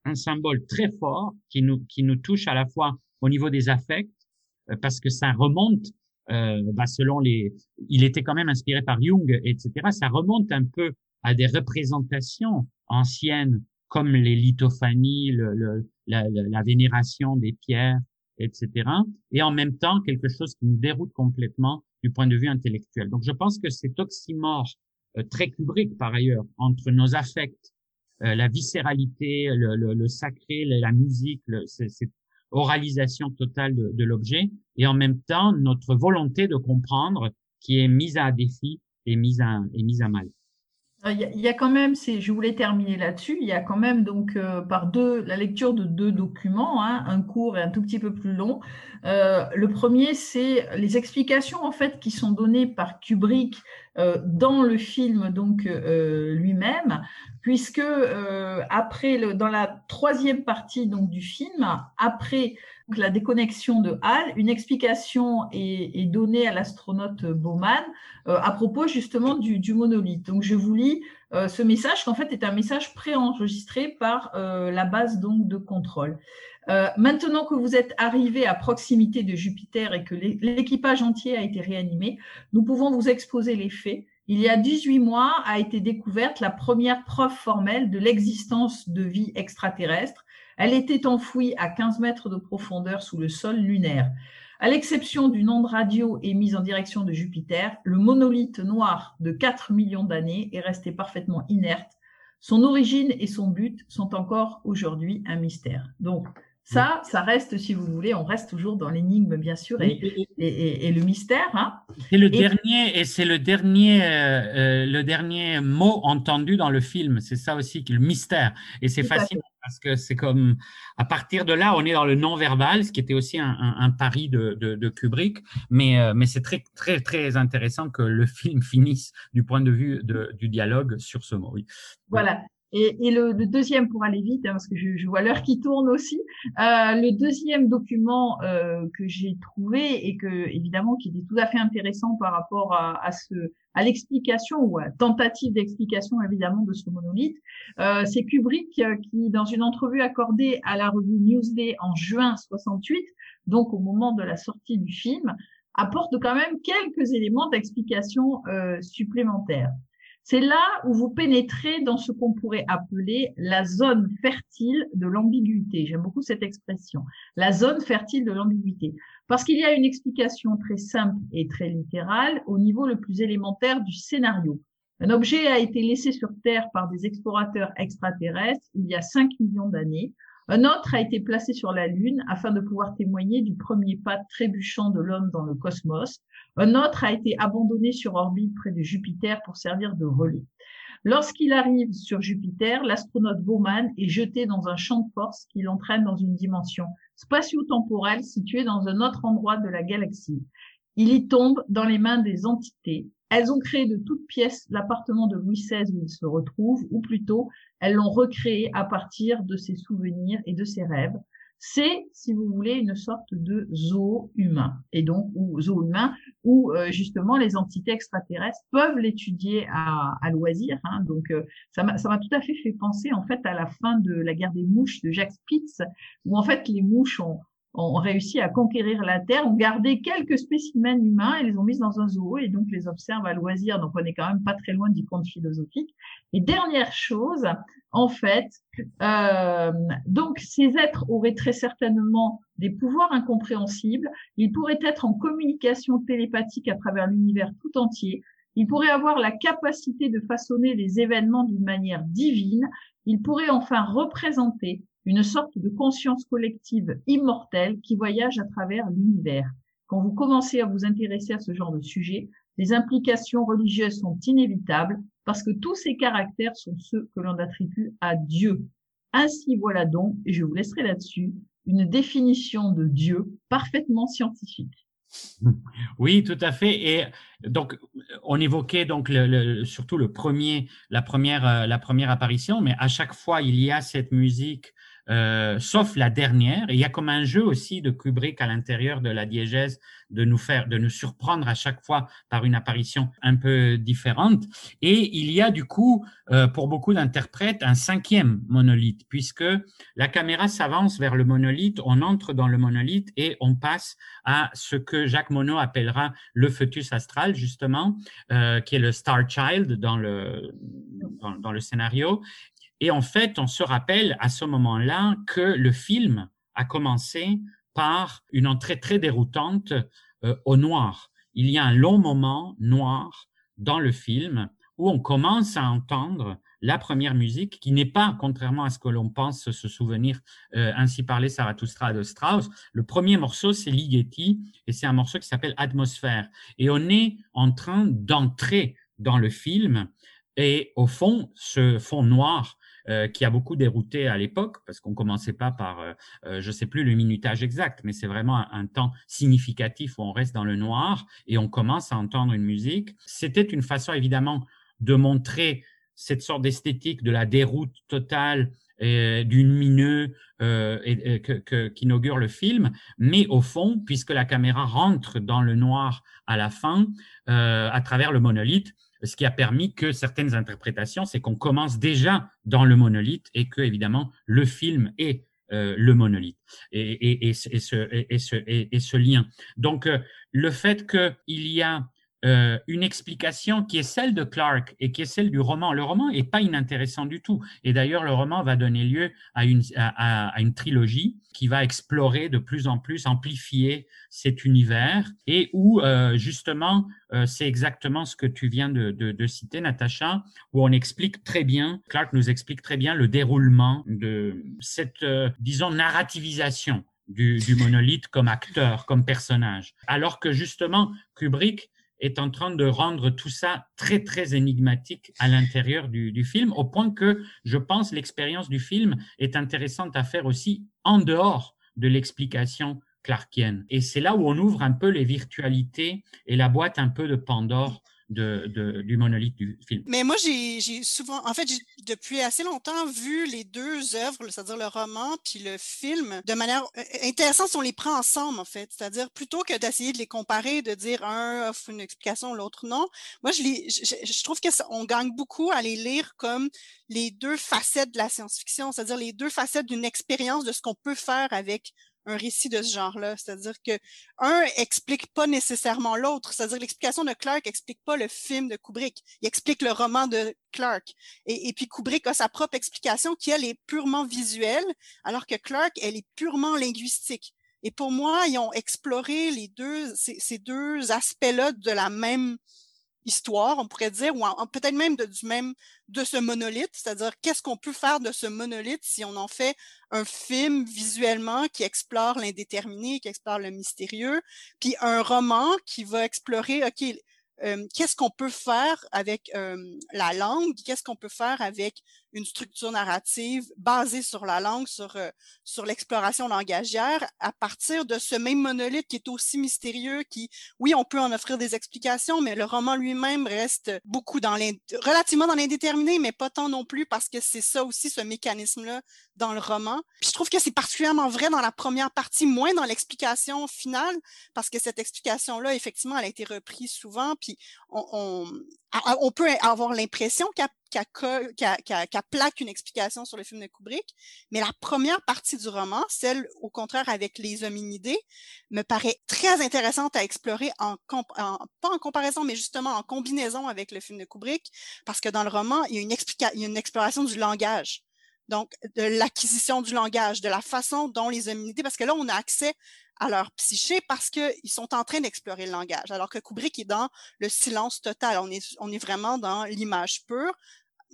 un, symbole très fort qui nous, qui nous touche à la fois au niveau des affects, euh, parce que ça remonte euh, bah selon les, il était quand même inspiré par Jung, etc. Ça remonte un peu à des représentations anciennes comme les lithophanies, le, le, la, la, vénération des pierres, etc. Et en même temps quelque chose qui nous déroute complètement du point de vue intellectuel. Donc je pense que cet oxymore euh, très Kubrick par ailleurs entre nos affects, euh, la viscéralité, le, le, le sacré, la musique, cette oralisation totale de, de l'objet, et en même temps notre volonté de comprendre qui est mise à défi et mise à, et mise à mal. Il y, a, quand même, je voulais terminer là-dessus, il y a quand même donc euh, par deux, la lecture de deux documents, hein, un court et un tout petit peu plus long. Euh, le premier, c'est les explications en fait qui sont données par Kubrick dans le film donc euh, lui-même, puisque euh, après le, dans la troisième partie donc du film, après la déconnexion de Hall, une explication est, est donnée à l'astronaute Bowman euh, à propos justement du, du, monolithe. Donc je vous lis euh, ce message qui en fait est un message préenregistré par la base donc de contrôle. Euh, maintenant que vous êtes arrivé à proximité de Jupiter et que l'équipage entier a été réanimé, nous pouvons vous exposer les faits. Il y a 18 mois a été découverte la première preuve formelle de l'existence de vie extraterrestre. Elle était enfouie à 15 mètres de profondeur sous le sol lunaire. À l'exception d'une onde radio émise en direction de Jupiter, le monolithe noir de 4 millions d'années est resté parfaitement inerte. Son origine et son but sont encore aujourd'hui un mystère. Donc, Ça, ça reste, si vous voulez, on reste toujours dans l'énigme, bien sûr, et, et, et, le mystère. Hein. C'est le dernier, et c'est le dernier, euh, le dernier mot entendu dans le film. C'est ça aussi, le mystère. Et c'est fascinant parce que c'est comme, à partir de là, on est dans le non-verbal, ce qui était aussi un, un, pari de, de, de, Kubrick. Mais, euh, mais c'est très, très, très intéressant que le film finisse du point de vue de, du dialogue sur ce mot. Oui. Voilà. Et, et le, le, deuxième, pour aller vite, hein, parce que je, je vois l'heure qui tourne aussi, euh, le deuxième document euh, que j'ai trouvé et que évidemment qui était tout à fait intéressant par rapport à, à ce à l'explication ou à tentative d'explication évidemment de ce monolithe, euh, c'est Kubrick euh, qui, dans une entrevue accordée à la revue Newsday en juin 68, donc au moment de la sortie du film, apporte quand même quelques éléments d'explication euh, supplémentaires. C'est là où vous pénétrez dans ce qu'on pourrait appeler la zone fertile de l'ambiguïté. J'aime beaucoup cette expression, la zone fertile de l'ambiguïté. Parce qu'il y a une explication très simple et très littérale au niveau le plus élémentaire du scénario. Un objet a été laissé sur Terre par des explorateurs extraterrestres il y a 5 millions d'années. Un autre a été placé sur la Lune afin de pouvoir témoigner du premier pas trébuchant de l'homme dans le cosmos. Un autre a été abandonné sur orbite près de Jupiter pour servir de relais. Lorsqu'il arrive sur Jupiter, l'astronaute Bowman est jeté dans un champ de force qui l'entraîne dans une dimension spatio-temporelle située dans un autre endroit de la galaxie. Il y tombe dans les mains des entités. Elles ont créé de toutes pièces l'appartement de Louis XVI où il se retrouve, ou plutôt, elles l'ont recréé à partir de ses souvenirs et de ses rêves c'est, si vous voulez, une sorte de zoo humain. Et donc, ou zoo humain, où euh, justement les entités extraterrestres peuvent l'étudier à, à, loisir. Hein. Donc, euh, ça m'a tout à fait fait penser en fait à la fin de la guerre des mouches de Jacques Spitz, où en fait les mouches ont, ont réussi à conquérir la Terre, ont gardé quelques spécimens humains et les ont mis dans un zoo et donc les observent à loisir. Donc on est quand même pas très loin du conte philosophique. Et dernière chose, en fait, euh, donc ces êtres auraient très certainement des pouvoirs incompréhensibles. Ils pourraient être en communication télépathique à travers l'univers tout entier. Ils pourraient avoir la capacité de façonner les événements d'une manière divine. Ils pourraient enfin représenter une sorte de conscience collective immortelle qui voyage à travers l'univers. Quand vous commencez à vous intéresser à ce genre de sujet, les implications religieuses sont inévitables parce que tous ces caractères sont ceux que l'on attribue à Dieu. Ainsi voilà donc, et je vous laisserai là-dessus, une définition de Dieu parfaitement scientifique. Oui, tout à fait. Et donc, on évoquait donc surtout le premier, la première, euh, la première apparition, mais à chaque fois il y a cette musique euh, sauf la dernière. il y a comme un jeu aussi de Kubrick à l'intérieur de la diégèse de nous faire, de nous surprendre à chaque fois par une apparition un peu différente. Et il y a du coup, euh, pour beaucoup d'interprètes, un cinquième monolithe, puisque la caméra s'avance vers le monolithe, on entre dans le monolithe et on passe à ce que Jacques Monod appellera le foetus astral, justement, euh, qui est le Star Child dans le, dans, dans le scénario. Et en fait, on se rappelle à ce moment-là que le film a commencé par une entrée très déroutante euh, au noir. Il y a un long moment noir dans le film où on commence à entendre la première musique qui n'est pas, contrairement à ce que l'on pense se souvenir, euh, ainsi parler Zarathustra de Strauss. Le premier morceau, c'est Ligeti et c'est un morceau qui s'appelle Atmosphère. Et on est en train d'entrer dans le film et au fond, ce fond noir euh, qui a beaucoup dérouté à l'époque, parce qu'on commençait pas par, euh, euh, je sais plus le minutage exact, mais c'est vraiment un, temps significatif où on reste dans le noir et on commence à entendre une musique. C'était une façon évidemment de montrer cette sorte d'esthétique de la déroute totale euh, du lumineux euh, et, que, que, qu'inaugure le film, mais au fond, puisque la caméra rentre dans le noir à la fin, euh, à travers le monolithe, ce qui a permis que certaines interprétations, c'est qu'on commence déjà dans le monolithe et que, évidemment, le film est euh, le monolithe et, ce, et, ce, lien. Donc, euh, le fait qu'il y a euh, une explication qui est celle de Clark et qui est celle du roman. Le roman est pas inintéressant du tout. Et d'ailleurs, le roman va donner lieu à une, à, une trilogie qui va explorer de plus en plus, amplifier cet univers et où euh, justement, euh, c'est exactement ce que tu viens de, citer, Natacha, où on explique très bien, Clark nous explique très bien le déroulement de cette, disons, narrativisation du, du monolithe comme acteur, comme personnage. Alors que justement, Kubrick est en train de rendre tout ça très, très énigmatique à l'intérieur du, film, au point que je pense l'expérience du film est intéressante à faire aussi en dehors de l'explication clarkienne. Et c'est là où on ouvre un peu les virtualités et la boîte un peu de Pandore de, de, du monolithe du film. Mais moi, j'ai souvent, en fait, depuis assez longtemps vu les deux œuvres, c'est-à-dire le roman puis le film, de manière euh, intéressante si on les prend ensemble, en fait. C'est-à-dire plutôt que d'essayer de les comparer, de dire un offre une explication, l'autre non. Moi, je, les, je, je trouve qu'on gagne beaucoup à les lire comme les deux facettes de la science-fiction, c'est-à-dire les deux facettes d'une expérience de ce qu'on peut faire avec un récit de ce genre-là. C'est-à-dire que un explique pas nécessairement l'autre. C'est-à-dire l'explication de Clark explique pas le film de Kubrick. Il explique le roman de Clark. Et, puis Kubrick a sa propre explication qui, elle, est purement visuelle, alors que Clark, elle est purement linguistique. Et pour moi, ils ont exploré les deux, ces deux aspects-là de la même histoire, on pourrait dire, ou peut-être même de, même de ce monolithe, c'est-à-dire qu'est-ce qu'on peut faire de ce monolithe si on en fait un film visuellement qui explore l'indéterminé, qui explore le mystérieux, puis un roman qui va explorer, ok, euh, qu'est-ce qu'on peut faire avec euh, la langue, qu'est-ce qu'on peut faire avec une structure narrative basée sur la langue, sur, euh, sur l'exploration langagière, à partir de ce même monolithe qui est aussi mystérieux, qui, oui, on peut en offrir des explications, mais le roman lui-même reste beaucoup dans relativement dans l'indéterminé, mais pas tant non plus parce que c'est ça aussi, ce mécanisme-là dans le roman. Puis je trouve que c'est particulièrement vrai dans la première partie, moins dans l'explication finale, parce que cette explication-là, effectivement, elle a été reprise souvent, puis on, on, on peut avoir l'impression qu'elle qu'elle qu qu plaque une explication sur le film de Kubrick, mais la première partie du roman, celle au contraire avec les hominidés, me paraît très intéressante à explorer en, pas en comparaison, mais justement en combinaison avec le film de Kubrick, parce que dans le roman, il y a une, il y a une exploration du langage. Donc, de l'acquisition du langage, de la façon dont les hominidés, parce que là, on a accès à leur psyché parce qu'ils sont en train d'explorer le langage, alors que Kubrick est dans le silence total. On est, on est vraiment dans l'image pure.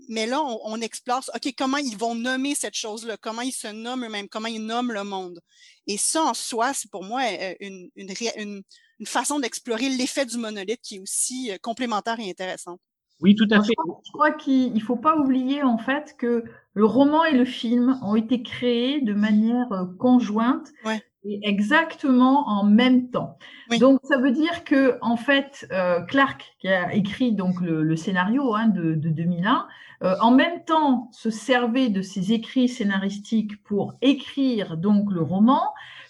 Mais là, on, on, explore, OK, comment ils vont nommer cette chose-là, comment ils se nomment eux-mêmes, comment ils nomment le monde? Et ça, en soi, c'est pour moi euh, une, une, une, une façon d'explorer l'effet du monolithe qui est aussi euh, complémentaire et intéressante. Oui, tout à fait. Je crois, qu'il ne faut pas oublier en fait que le roman et le film ont été créés de manière euh, conjointe ouais. Et exactement en même temps. Oui. Donc ça veut dire que en fait euh, Clark qui a écrit donc le, le scénario hein, de, de, 2001 euh, en même temps se servait de ses écrits scénaristiques pour écrire donc le roman.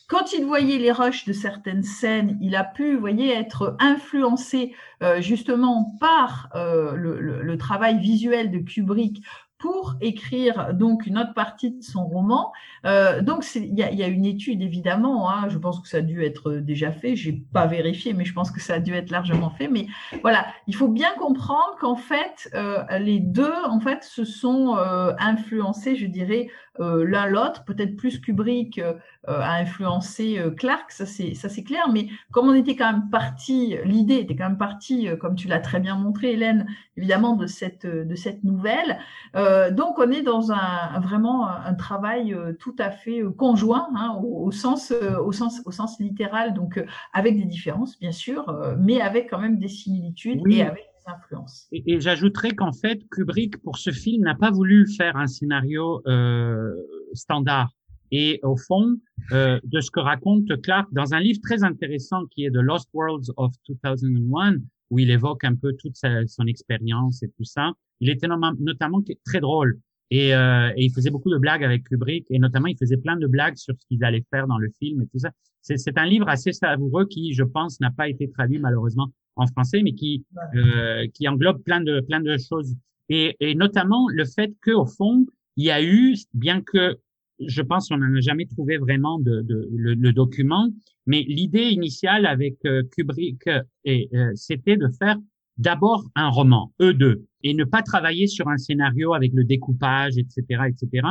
Quand il voyait les rushs de certaines scènes, il a pu, vous voyez, être influencé euh, justement par euh, le, le, le, travail visuel de Kubrick pour écrire donc une autre partie de son roman. Euh, donc il y a, y a, une étude évidemment. Hein, je pense que ça a dû être déjà fait. J'ai pas vérifié, mais je pense que ça a dû être largement fait. Mais voilà, il faut bien comprendre qu'en fait euh, les deux en fait se sont euh, influencés, je dirais, l'un l'autre. Peut-être plus Kubrick a influencé euh, Clark, ça c'est ça c'est clair. Mais comme on était quand même parti, l'idée était quand même partie, comme tu l'as très bien montré, Hélène, évidemment de cette de cette nouvelle. donc on est dans un vraiment un travail tout à fait conjoint hein, au, au, sens au sens au sens littéral. Donc avec des différences bien sûr, mais avec quand même des similitudes oui. et avec influence. Et, et j'ajouterais qu'en fait, Kubrick, pour ce film, n'a pas voulu faire un scénario euh, standard. Et au fond, euh, de ce que raconte Clark dans un livre très intéressant qui est The Lost Worlds of 2001, où il évoque un peu toute sa, son expérience et tout ça, il était notamment très drôle. Et, euh, et, il faisait beaucoup de blagues avec Kubrick, et notamment il faisait plein de blagues sur ce qu'ils allaient faire dans le film et tout ça. C'est un livre assez savoureux qui, je pense, n'a pas été traduit malheureusement en français, mais qui euh, qui englobe plein de plein de choses. Et, et notamment le fait qu'au fond, il y a eu, bien que je pense qu'on n'en a jamais trouvé vraiment de, de le, document, mais l'idée initiale avec euh, Kubrick, et, euh, c'était de faire d'abord un roman, eux deux, et ne pas travailler sur un scénario avec le découpage, etc., etc.,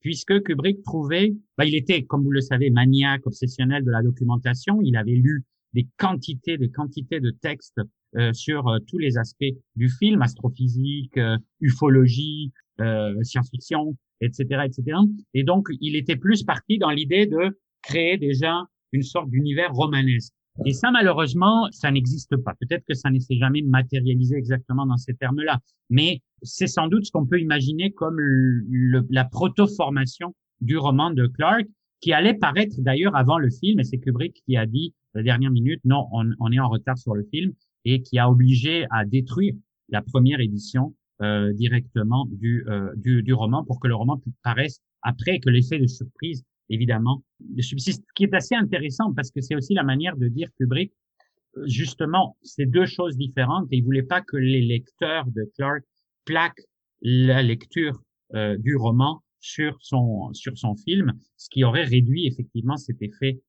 puisque Kubrick trouvait, bah, il était, comme vous le savez, maniaque, obsessionnel de la documentation, il avait lu des quantités, des quantités de textes euh, sur euh, tous les aspects du film, astrophysique, euh, ufologie, science-fiction, etc., etc. Et donc, il était plus parti dans l'idée de créer déjà une sorte d'univers romanesque. Et ça, malheureusement, ça n'existe pas. Peut-être que ça ne s'est jamais matérialisé exactement dans ces termes-là, mais c'est sans doute ce qu'on peut imaginer comme la proto-formation du roman de Clark, qui allait paraître d'ailleurs avant le film, et c'est Kubrick qui a dit la dernière minute, non, on, on, est en retard sur le film, et qui a obligé à détruire la première édition euh, directement du, euh, du, du, roman pour que le roman paraisse après que l'effet de surprise, évidemment, subsiste. Ce qui est assez intéressant parce que c'est aussi la manière de dire Kubrick, justement, c'est deux choses différentes et il voulait pas que les lecteurs de Clark plaquent la lecture euh, du roman sur son sur son film, ce qui aurait réduit effectivement cet effet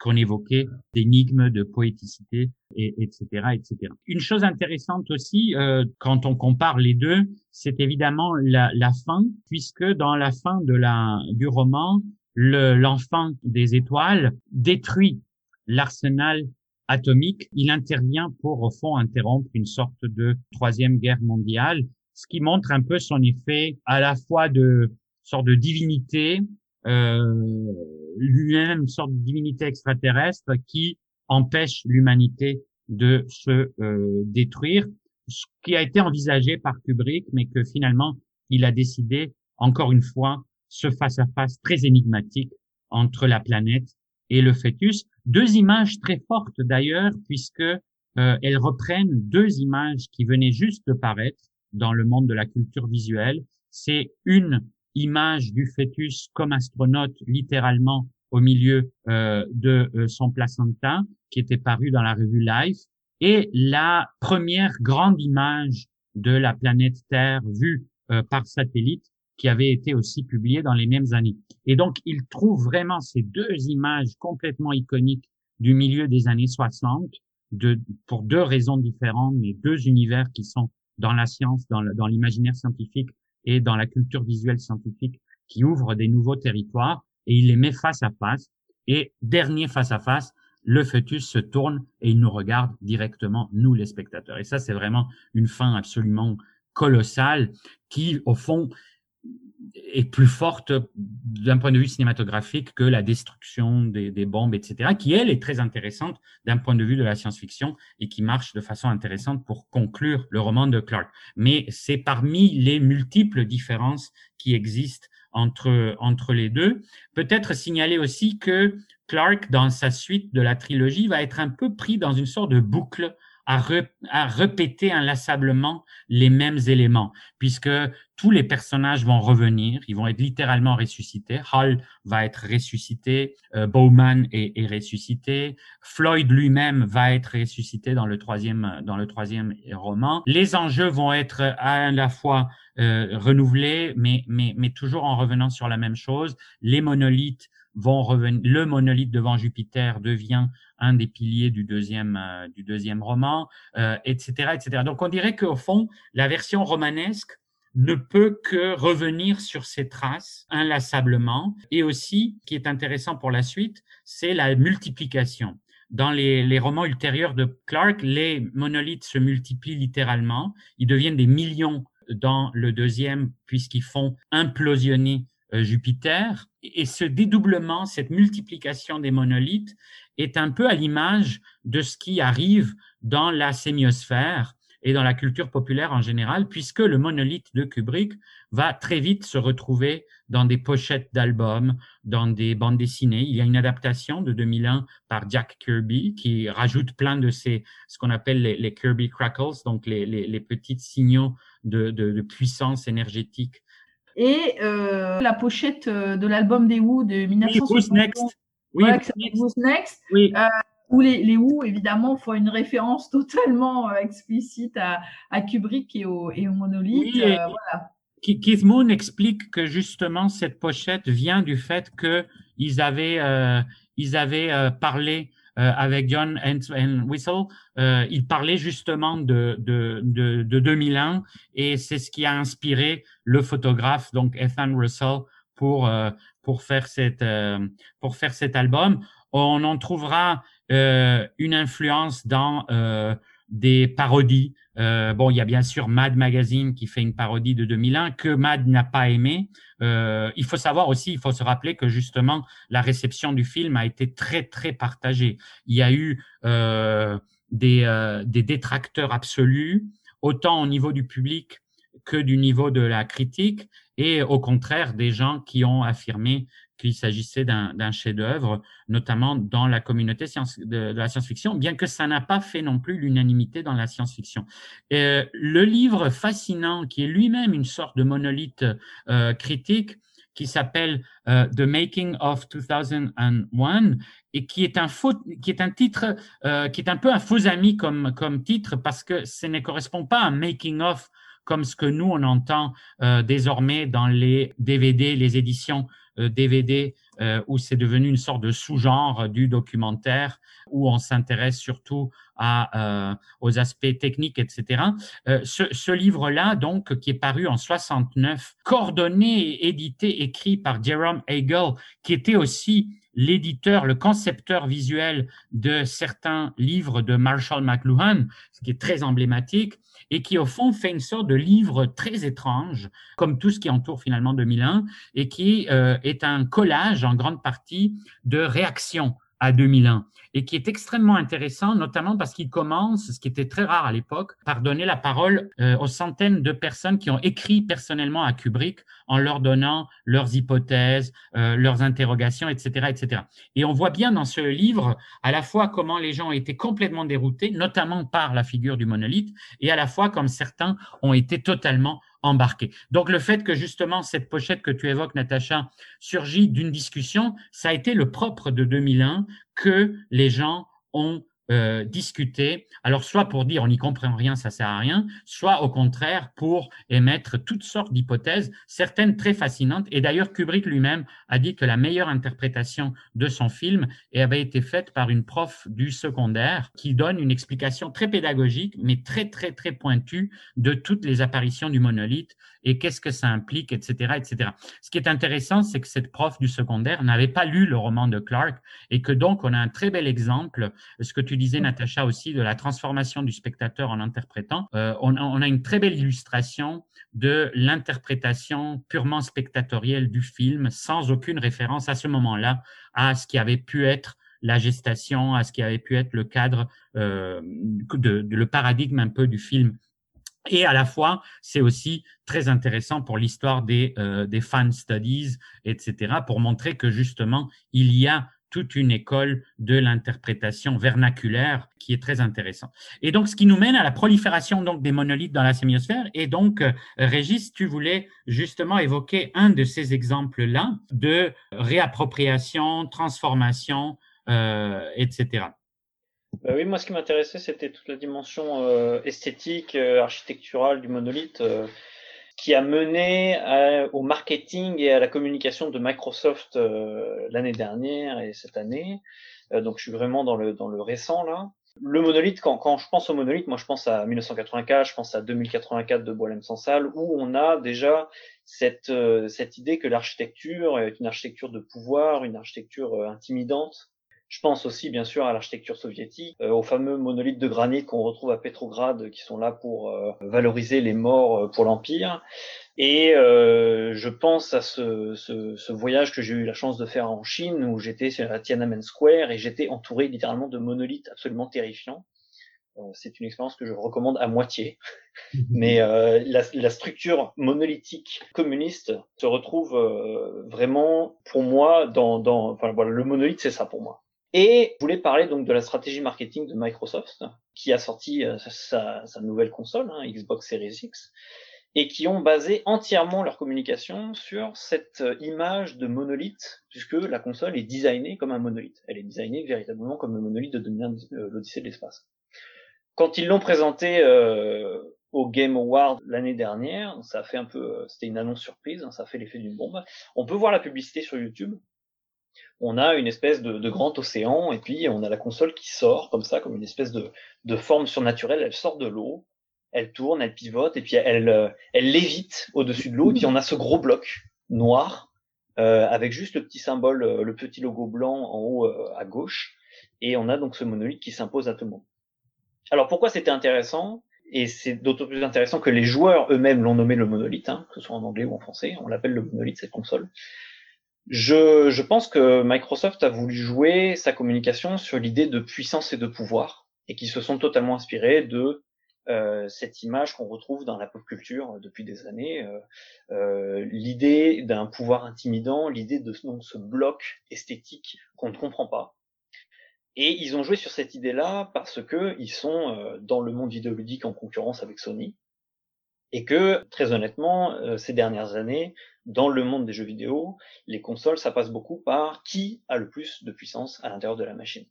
qu'on évoquait d'énigmes, de poéticité, et, etc., etc. Une chose intéressante aussi, euh, quand on compare les deux, c'est évidemment la, la, fin, puisque dans la fin de la, du roman, l'enfant des étoiles détruit l'arsenal atomique. Il intervient pour, au fond, interrompre une sorte de troisième guerre mondiale, ce qui montre un peu son effet à la fois de sorte de divinité, lui-même une sorte de divinité extraterrestre qui empêche l'humanité de se euh, détruire, ce qui a été envisagé par Kubrick, mais que finalement il a décidé, encore une fois, ce face-à-face très énigmatique entre la planète et le fœtus. Deux images très fortes d'ailleurs, puisque euh, elles reprennent deux images qui venaient juste de paraître dans le monde de la culture visuelle. C'est une image du fœtus comme astronaute littéralement au milieu euh, de euh, son placenta qui était paru dans la revue Life et la première grande image de la planète Terre vue euh, par satellite qui avait été aussi publiée dans les mêmes années. Et donc, il trouve vraiment ces deux images complètement iconiques du milieu des années 60 de, pour deux raisons différentes, mais deux univers qui sont dans la science, dans l'imaginaire scientifique et dans la culture visuelle scientifique qui ouvre des nouveaux territoires et il les met face à face. Et dernier face à face, le fœtus se tourne et il nous regarde directement, nous les spectateurs. Et ça, c'est vraiment une fin absolument colossale qui, au fond, est plus forte d'un point de vue cinématographique que la destruction des, bombes, etc., qui, elle, est très intéressante d'un point de vue de la science-fiction et qui marche de façon intéressante pour conclure le roman de Clark. Mais c'est parmi les multiples différences qui existent entre, entre les deux. Peut-être signaler aussi que Clark, dans sa suite de la trilogie, va être un peu pris dans une sorte de boucle à, à, répéter inlassablement les mêmes éléments, puisque tous les personnages vont revenir, ils vont être littéralement ressuscités. Hall va être ressuscité, euh, Bowman est, est, ressuscité, Floyd lui-même va être ressuscité dans le troisième dans le troisième roman. Les enjeux vont être à la fois euh, renouvelés, mais, mais mais toujours en revenant sur la même chose. Les monolithes vont revenir. Le monolithe devant Jupiter devient un des piliers du deuxième euh, du deuxième roman, euh, etc., etc. Donc on dirait qu'au fond, la version romanesque ne peut que revenir sur ses traces inlassablement. Et aussi, ce qui est intéressant pour la suite, c'est la multiplication. Dans les, les, romans ultérieurs de Clark, les monolithes se multiplient littéralement. Ils deviennent des millions dans le deuxième, puisqu'ils font implosionner Jupiter. Et ce dédoublement, cette multiplication des monolithes est un peu à l'image de ce qui arrive dans la sémiosphère et dans la culture populaire en général, puisque le monolithe de Kubrick va très vite se retrouver dans des pochettes d'albums, dans des bandes dessinées. Il y a une adaptation de 2001 par Jack Kirby qui rajoute plein de ces, ce qu'on appelle les, Kirby Crackles, donc les, petits signaux de puissance énergétique et euh, la pochette euh, de l'album des Who de 1960. Oui, Next. Oui, Who's Next. Oui. Euh, où les, les Who, évidemment, font une référence totalement euh, explicite à, à Kubrick et au, et au monolithe. Oui, euh, voilà. Keith Moon explique que justement cette pochette vient du fait que ils avaient ils avaient parlé avec John and Whistle, euh, il parlait justement de, de, de, de 2001 et c'est ce qui a inspiré le photographe, donc Ethan Russell, pour, pour, faire, cette, pour faire cet album. On en trouvera une influence dans des parodies. Euh, bon, il y a bien sûr Mad Magazine qui fait une parodie de 2001 que Mad n'a pas aimé. Euh, il faut savoir aussi, il faut se rappeler que justement la réception du film a été très très partagée. Il y a eu euh, des, des détracteurs absolus, autant au niveau du public que du niveau de la critique, et au contraire des gens qui ont affirmé qu'il s'agissait d'un chef-d'œuvre, notamment dans la communauté de, la science-fiction, bien que ça n'a pas fait non plus l'unanimité dans la science-fiction. Euh, le livre fascinant, qui est lui-même une sorte de monolithe euh, critique, qui s'appelle euh, The Making of 2001 et qui est un faux, qui est un titre, qui est un peu un faux ami comme, titre parce que ce ne correspond pas à making of comme ce que nous on entend désormais dans les DVD, les éditions DVD euh, euh, où c'est devenu une sorte de sous-genre du documentaire où on s'intéresse surtout à, euh, aux aspects techniques, etc. ce, ce livre-là, donc, qui est paru en 69, coordonné édité, écrit par Jerome Hagel, qui était aussi l'éditeur, le concepteur visuel de certains livres de Marshall McLuhan, ce qui est très emblématique, et qui au fond fait une sorte de livre très étrange, comme tout ce qui entoure finalement 2001, et qui euh, est un collage en grande partie de réactions à 2001 et qui est extrêmement intéressant, notamment parce qu'il commence, ce qui était très rare à l'époque, par donner la parole euh, aux centaines de personnes qui ont écrit personnellement à Kubrick en leur donnant leurs hypothèses, euh, leurs interrogations, etc., etc. Et on voit bien dans ce livre à la fois comment les gens ont été complètement déroutés, notamment par la figure du monolithe, et à la fois comme certains ont été totalement Donc le fait que justement cette pochette que tu évoques, Natacha, surgit d'une discussion, ça a été le propre de 2001 que les gens ont euh, discuter, alors soit pour dire on n'y comprend rien, ça sert à rien, soit au contraire pour émettre toutes sortes d'hypothèses, certaines très fascinantes. Et d'ailleurs, Kubrick lui-même a dit que la meilleure interprétation de son film avait été faite par une prof du secondaire qui donne une explication très pédagogique, mais très, très, très pointue de toutes les apparitions du monolithe et qu'est-ce que ça implique, etc., etc. Ce qui est intéressant, c'est que cette prof du secondaire n'avait pas lu le roman de Clark et que donc on a un très bel exemple, ce que tu disais, Natacha, aussi, de la transformation du spectateur en interprétant. Euh, on, a une très belle illustration de l'interprétation purement spectatorielle du film, sans aucune référence à ce moment-là à ce qui avait pu être la gestation, à ce qui avait pu être le cadre, euh, de, le paradigme un peu du film. Et à la fois, c'est aussi très intéressant pour l'histoire des, euh, des fan studies, etc., pour montrer que justement, il y a toute une école de l'interprétation vernaculaire qui est très intéressant. Et donc, ce qui nous mène à la prolifération donc des monolithes dans la sémiosphère. Et donc, euh, Régis, tu voulais justement évoquer un de ces exemples-là de réappropriation, transformation, euh, etc. Euh, oui, moi, ce qui m'intéressait, c'était toute la dimension euh, esthétique, architecturale du monolithe qui a mené au marketing et à la communication de Microsoft euh, l'année dernière et cette année. Euh, donc je suis vraiment dans le, dans le récent là. Le monolithe, quand, quand je pense au monolithe, moi je pense à 1984, je pense à 2084 de Boilem Sansal, où on a déjà cette, euh, cette idée que l'architecture est une architecture de pouvoir, une architecture intimidante, je pense aussi, bien sûr, à l'architecture soviétique, euh, aux fameux monolithes de granit qu'on retrouve à Petrograd, qui sont là pour euh, valoriser les morts euh, pour l'Empire. Et je pense à ce, ce, ce voyage que j'ai eu la chance de faire en Chine, où j'étais à Tiananmen Square et j'étais entouré littéralement de monolithes absolument terrifiants. c'est une expérience que je recommande à moitié. Mais la, la, structure monolithique communiste se retrouve vraiment, pour moi, dans, dans enfin, voilà, le monolithe, c'est ça pour moi. Et je voulais parler donc de la stratégie marketing de Microsoft, qui a sorti euh, sa, nouvelle console, hein, Xbox Series X, et qui ont basé entièrement leur communication sur cette euh, image de monolithe, puisque la console est designée comme un monolithe. Elle est designée véritablement comme le monolithe de 2001, euh, l'Odyssée de l'espace. Quand ils l'ont présenté euh, au Game Award l'année dernière. Ça a fait un peu, c'était une annonce surprise, hein, ça a fait l'effet d'une bombe. On peut voir la publicité sur YouTube. On a une espèce de, grand océan et puis on a la console qui sort comme ça, comme une espèce de, de forme surnaturelle. Elle sort de l'eau, elle tourne, elle pivote et puis elle, euh, elle lévite au-dessus de l'eau. Et puis on a ce gros bloc noir euh, avec juste le petit symbole, euh, le petit logo blanc en haut à gauche. Et on a donc ce monolithe qui s'impose à tout le monde. Alors pourquoi c'était intéressant? Et c'est d'autant plus intéressant que les joueurs eux-mêmes l'ont nommé le monolithe, hein, que ce soit en anglais ou en français, on l'appelle le monolithe cette console. Je, pense que Microsoft a voulu jouer sa communication sur l'idée de puissance et de pouvoir, et qui se sont totalement inspirés de euh, cette image qu'on retrouve dans la pop culture depuis des années, euh, euh, l'idée d'un pouvoir intimidant, l'idée de ce bloc esthétique qu'on ne comprend pas, et ils ont joué sur cette idée-là parce que ils sont euh, dans le monde vidéoludique en concurrence avec Sony et que très honnêtement euh, ces dernières années dans le monde des jeux vidéo, les consoles ça passe beaucoup par qui a le plus de puissance à l'intérieur de la machine.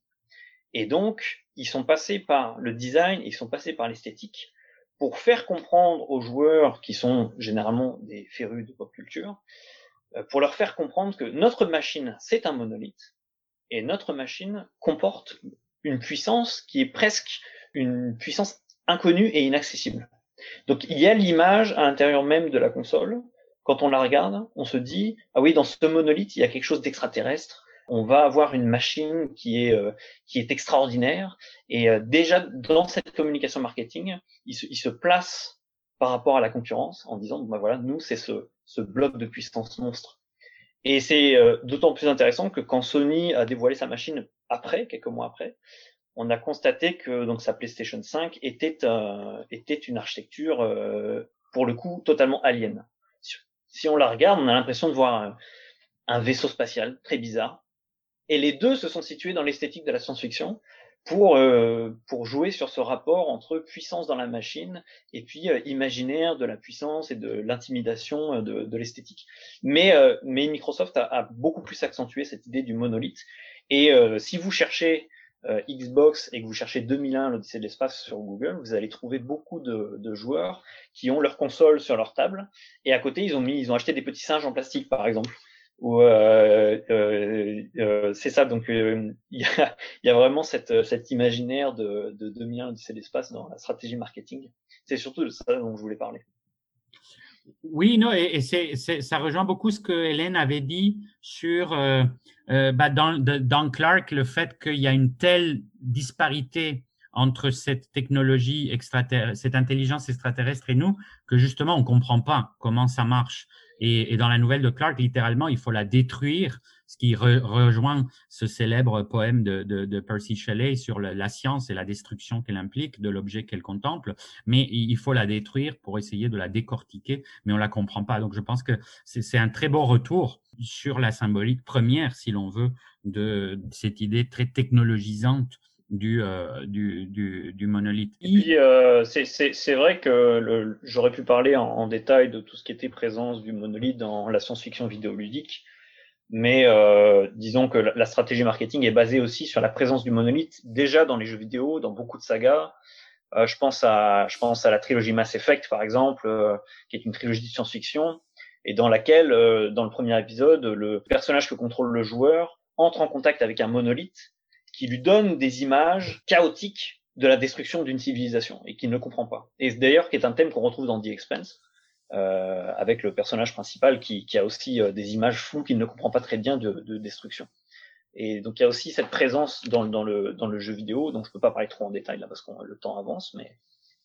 Et donc ils sont passés par le design, ils sont passés par l'esthétique pour faire comprendre aux joueurs qui sont généralement des férus de pop culture, euh, pour leur faire comprendre que notre machine c'est un monolithe et notre machine comporte une puissance qui est presque une puissance inconnue et inaccessible. Donc il y a l'image à l'intérieur même de la console. Quand on la regarde, on se dit ah oui, dans ce monolithe, il y a quelque chose d'extraterrestre. On va avoir une machine qui est euh, qui est extraordinaire. Et euh, déjà dans cette communication marketing, il se, place par rapport à la concurrence en disant bah voilà, nous c'est ce ce bloc de puissance monstre et c'est euh, d'autant plus intéressant que quand Sony a dévoilé sa machine après, quelques mois après, on a constaté que donc sa PlayStation 5 était euh, était une architecture euh, pour le coup totalement alien. Si on la regarde, on a l'impression de voir un, vaisseau spatial très bizarre. Et les deux se sont situés dans l'esthétique de la science-fiction, pour, euh, pour jouer sur ce rapport entre puissance dans la machine et puis euh, imaginaire de la puissance et de l'intimidation euh, de, de l'esthétique. Mais, mais Microsoft a, a, beaucoup plus accentué cette idée du monolithe. Et si vous cherchez Xbox et que vous cherchez 2001 l'Odyssée de l'espace sur Google, vous allez trouver beaucoup de, de, joueurs qui ont leur console sur leur table et à côté ils ont mis, ils ont acheté des petits singes en plastique par exemple euh, euh, euh, c'est ça. Donc il y a, y, a, vraiment cette, cet imaginaire de, de 2001 de l'espace dans la stratégie marketing. C'est surtout de ça dont je voulais parler. Oui, non, et, ça rejoint beaucoup ce que Hélène avait dit sur euh, bah dans, dans Clark, le fait qu'il y a une telle disparité entre cette technologie extraterrestre, cette intelligence extraterrestre et nous, que justement on comprend pas comment ça marche. Et, dans la nouvelle de Clark, littéralement, il faut la détruire, ce qui rejoint ce célèbre poème de, Percy Shelley sur la science et la destruction qu'elle implique de l'objet qu'elle contemple. Mais il faut la détruire pour essayer de la décortiquer, mais on la comprend pas. Donc je pense que c'est un très beau retour sur la symbolique première, si l'on veut, de cette idée très technologisante du, euh, monolithe. Euh, c'est vrai que j'aurais pu parler en, en, détail de tout ce qui était présence du monolithe dans la science-fiction vidéoludique, mais euh, disons que la, stratégie marketing est basée aussi sur la présence du monolithe déjà dans les jeux vidéo, dans beaucoup de sagas. Euh, je pense à je pense à la trilogie Mass Effect par exemple, euh, qui est une trilogie de science-fiction et dans laquelle, euh, dans le premier épisode, le personnage que contrôle le joueur entre en contact avec un monolithe qui lui donne des images chaotiques de la destruction d'une civilisation et qu'il ne comprend pas. Et d'ailleurs, qui est un thème qu'on retrouve dans The Expanse, euh, avec le personnage principal qui, qui a aussi euh, des images floues qu'il ne comprend pas très bien de, de, destruction. Et donc il y a aussi cette présence dans, dans, le, dans le jeu vidéo, donc je peux pas parler trop en détail là parce que le temps avance, mais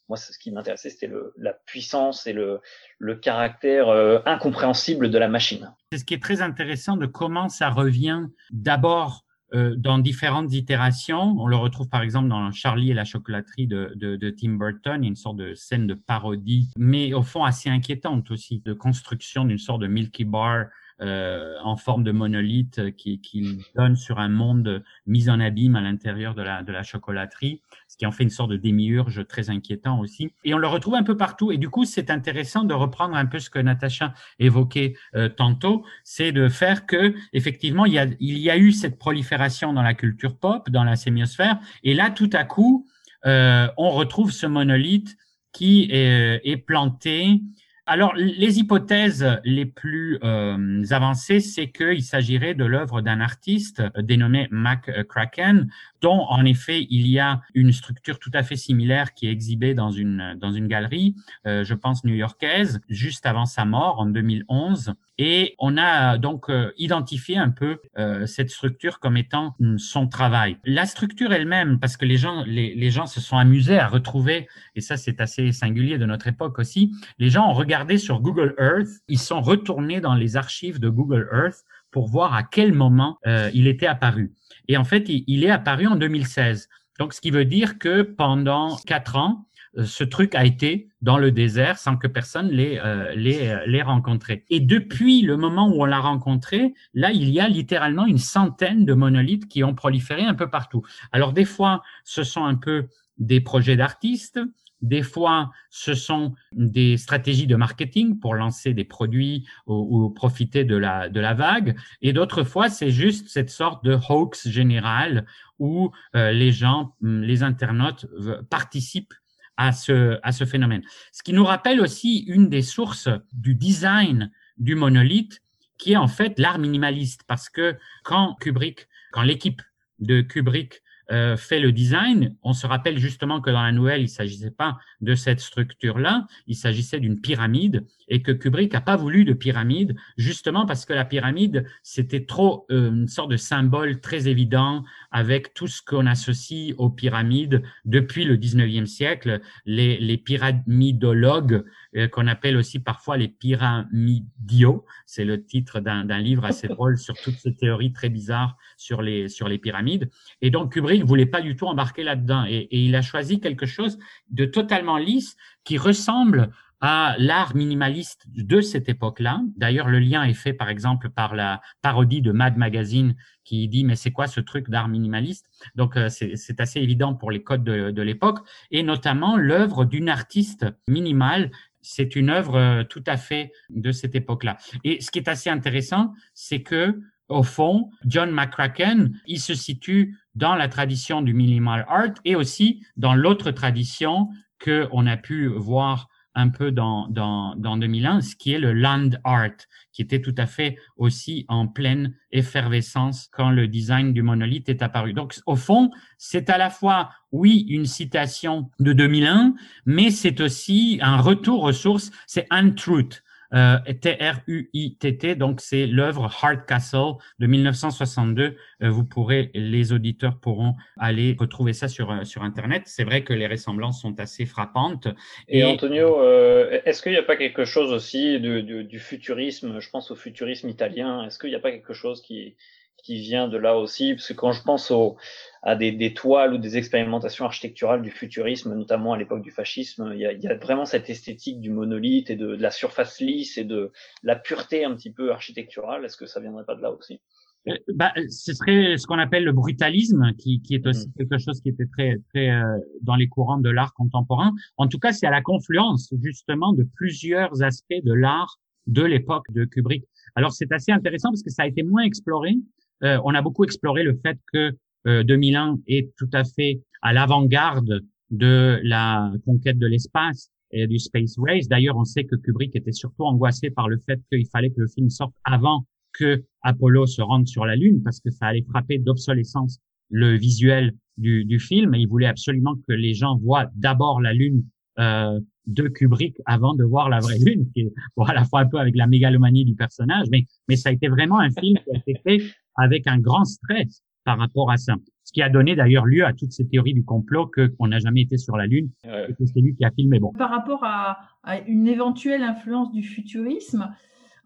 moi ce qui m'intéressait c'était la puissance et le, le caractère euh, incompréhensible de la machine. C'est ce qui est très intéressant de comment ça revient d'abord dans différentes itérations. On le retrouve par exemple dans Charlie et la chocolaterie de, de, de, Tim Burton, une sorte de scène de parodie, mais au fond assez inquiétante aussi, de construction d'une sorte de Milky Bar euh, en forme de monolithe qui, qui, donne sur un monde mis en abîme à l'intérieur de la, de la chocolaterie, ce qui en fait une sorte de démiurge très inquiétant aussi. Et on le retrouve un peu partout. Et du coup, c'est intéressant de reprendre un peu ce que Natacha évoquait euh, tantôt, c'est de faire que effectivement il y, a, il y a eu cette prolifération dans la culture pop, dans la sémiosphère, et là tout à coup, euh, on retrouve ce monolithe qui est, est planté alors, les hypothèses les plus euh, avancées, c'est qu'il s'agirait de l'œuvre d'un artiste euh, dénommé Mac Kraken, dont en effet il y a une structure tout à fait similaire qui est exhibée dans une dans une galerie, euh, je pense new-yorkaise, juste avant sa mort en 2011. Et on a donc identifié un peu cette structure comme étant son travail. La structure elle-même, parce que les gens les, les gens se sont amusés à retrouver, et ça c'est assez singulier de notre époque aussi, les gens ont regardé sur Google Earth, ils sont retournés dans les archives de Google Earth pour voir à quel moment euh, il était apparu. Et en fait, il, est apparu en 2016. Donc, ce qui veut dire que pendant quatre ans, euh, ce truc a été dans le désert sans que personne l'ait euh, l'ait rencontré. Et depuis le moment où on l'a rencontré, là, il y a littéralement une centaine de monolithes qui ont proliféré un peu partout. Alors des fois, ce sont un peu des projets d'artistes, des fois, ce sont des stratégies de marketing pour lancer des produits ou, profiter de la, de la vague. Et d'autres fois, c'est juste cette sorte de hoax général où euh, les gens, les internautes participent à ce, à ce phénomène. Ce qui nous rappelle aussi une des sources du design du monolithe, qui est en fait l'art minimaliste. Parce que quand Kubrick, quand l'équipe de Kubrick euh, fait le design, on se rappelle justement que dans la nouvelle, il s'agissait pas de cette structure-là, il s'agissait d'une pyramide et que Kubrick n'a pas voulu de pyramide, justement parce que la pyramide, c'était trop euh, une sorte de symbole très évident avec tout ce qu'on associe aux pyramides depuis le 19e siècle, les, les pyramidologues euh, qu'on appelle aussi parfois les pyramidiaux. C'est le titre d'un livre assez drôle sur toutes ces théories très bizarres sur les, sur les pyramides. Et donc, Kubrick voulait pas du tout embarquer là-dedans. Et, et il a choisi quelque chose de totalement lisse qui ressemble à l'art minimaliste de cette époque-là. D'ailleurs, le lien est fait, par exemple, par la parodie de Mad Magazine qui dit mais c'est quoi ce truc d'art minimaliste? Donc euh, c'est assez évident pour les codes de, de l'époque et notamment l'œuvre d'une artiste minimale c'est une œuvre euh, tout à fait de cette époque-là. Et ce qui est assez intéressant, c'est que au fond, John McCracken, il se situe dans la tradition du minimal art et aussi dans l'autre tradition que on a pu voir un peu dans, dans, dans 2001, ce qui est le land art, qui était tout à fait aussi en pleine effervescence quand le design du monolithe est apparu. Donc, au fond, c'est à la fois, oui, une citation de 2001, mais c'est aussi un retour aux sources, c'est Untruth. Euh, T-R-U-I-T-T, donc c'est l'œuvre Hardcastle de 1962. Euh, vous pourrez, les auditeurs pourront aller retrouver ça sur, euh, sur Internet. C'est vrai que les ressemblances sont assez frappantes. Et, Antonio, est-ce qu'il n'y a pas quelque chose aussi du futurisme, je pense au futurisme italien, est-ce qu'il n'y a pas quelque chose qui, qui vient de là aussi, parce que quand je pense au, à des, des, toiles ou des expérimentations architecturales du futurisme, notamment à l'époque du fascisme, il y, a, il y, a, vraiment cette esthétique du monolithe et de, de, la surface lisse et de la pureté un petit peu architecturale. Est-ce que ça viendrait pas de là aussi? Euh, bah, ce serait ce qu'on appelle le brutalisme, qui, qui est aussi mmh. quelque chose qui était très, très euh, dans les courants de l'art contemporain. En tout cas, c'est à la confluence justement de plusieurs aspects de l'art de l'époque de Kubrick. Alors, c'est assez intéressant parce que ça a été moins exploré. Euh, on a beaucoup exploré le fait que 2001 euh, est tout à fait à l'avant-garde de la conquête de l'espace et du space race. D'ailleurs, on sait que Kubrick était surtout angoissé par le fait qu'il fallait que le film sorte avant que Apollo se rende sur la Lune parce que ça allait frapper d'obsolescence le visuel du, du, film. Et il voulait absolument que les gens voient d'abord la Lune euh, de Kubrick avant de voir la vraie Lune, qui est bon, à la fois un peu avec la mégalomanie du personnage, mais, mais ça a été vraiment un film qui a été fait avec un grand stress par rapport à ça. Ce qui a donné d'ailleurs lieu à toutes ces théories du complot que qu'on n'a jamais été sur la Lune et que c'est lui qui a filmé. Bon. Par rapport à, à, une éventuelle influence du futurisme,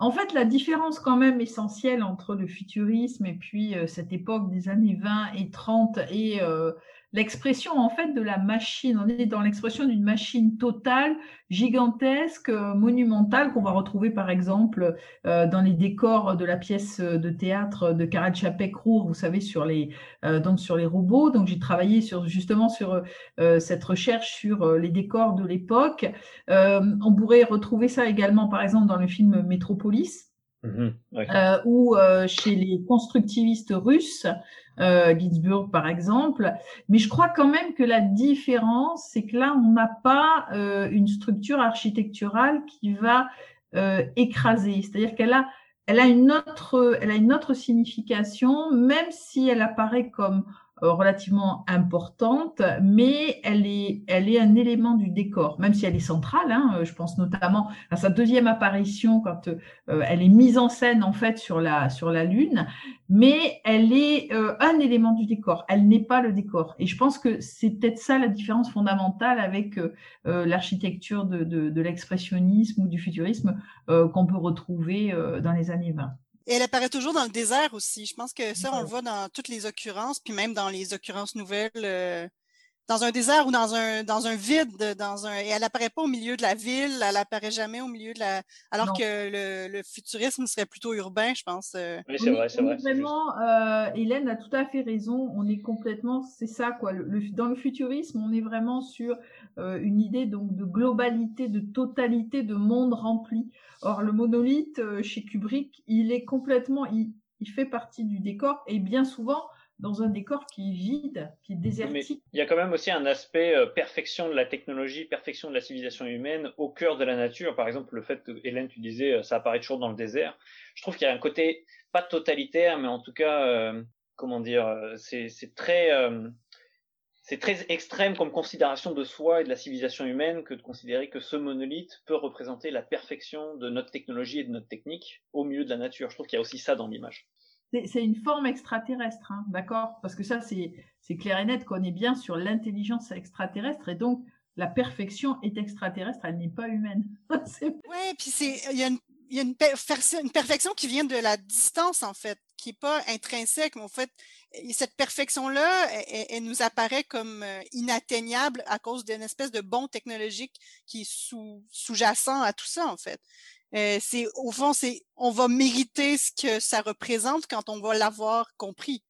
en fait, la différence quand même essentielle entre le futurisme et puis euh, cette époque des années 20 et 30 et euh, l'expression en fait de la machine. On est dans l'expression d'une machine totale, gigantesque, monumentale qu'on va retrouver par exemple euh, dans les décors de la pièce de théâtre de Karel Chapek Rour, vous savez sur les euh, donc sur les robots. Donc j'ai travaillé sur justement sur euh, cette recherche sur les décors de l'époque. on pourrait retrouver ça également par exemple dans le film Métropolis Mhm, euh, ou euh, chez les constructivistes russes, euh, Ginsburg par exemple. Mais je crois quand même que la différence, c'est que là, on n'a pas euh, une structure architecturale qui va euh, écraser. C'est-à-dire qu'elle a, elle a une autre, elle a une autre signification, même si elle apparaît comme relativement importante, mais elle est, elle est un élément du décor, même si elle est centrale. Hein, je pense notamment à sa deuxième apparition quand euh, elle est mise en scène en fait sur la sur la lune, mais elle est euh, un élément du décor. Elle n'est pas le décor. Et je pense que c'est peut-être ça la différence fondamentale avec euh, euh, l'architecture de, de, de l'expressionnisme ou du futurisme qu'on peut retrouver dans les années 20. Et elle apparaît toujours dans le désert aussi. Je pense que ça, on le voit dans toutes les occurrences, puis même dans les occurrences nouvelles, euh, dans un désert ou dans un dans un vide, dans un. Et elle apparaît pas au milieu de la ville, elle apparaît jamais au milieu de la. Alors Non. que le, le futurisme serait plutôt urbain, je pense. euh. Oui, c'est vrai, est- c'est vrai. Vraiment, euh, Hélène a tout à fait raison. On est complètement, c'est ça quoi. Le, le- dans le futurisme, on est vraiment sur euh, une idée donc de globalité, de totalité, de monde rempli. Or, le monolithe euh, chez Kubrick, il est complètement, il, il fait partie du décor et bien souvent dans un décor qui est vide, qui est désertique. il y a quand même aussi un aspect euh, perfection de la technologie, perfection de la civilisation humaine au cœur de la nature. Par exemple, le fait que, Hélène, tu disais, euh, ça apparaît toujours dans le désert. Je trouve qu'il y a un côté, pas totalitaire, mais en tout cas, euh, comment dire, c'est très, c'est très extrême comme considération de soi et de la civilisation humaine que de considérer que ce monolithe peut représenter la perfection de notre technologie et de notre technique au milieu de la nature. Je trouve qu'il y a aussi ça dans l'image. C'est- une forme extraterrestre, hein, d'accord? Parce que ça, c'est clair et net qu'on est bien sur l'intelligence extraterrestre et donc la perfection est extraterrestre, elle n'est pas humaine. Ouais, puis il y a une y a une, perfection qui vient de la distance, en fait, qui est pas intrinsèque, mais en fait, et cette perfection-là, elle, nous apparaît comme euh, inatteignable à cause d'une espèce de bond technologique qui est sous, sous-jacent à tout ça, en fait. Euh, c'est, au fond, c'est, on va mériter ce que ça représente quand on va l'avoir compris.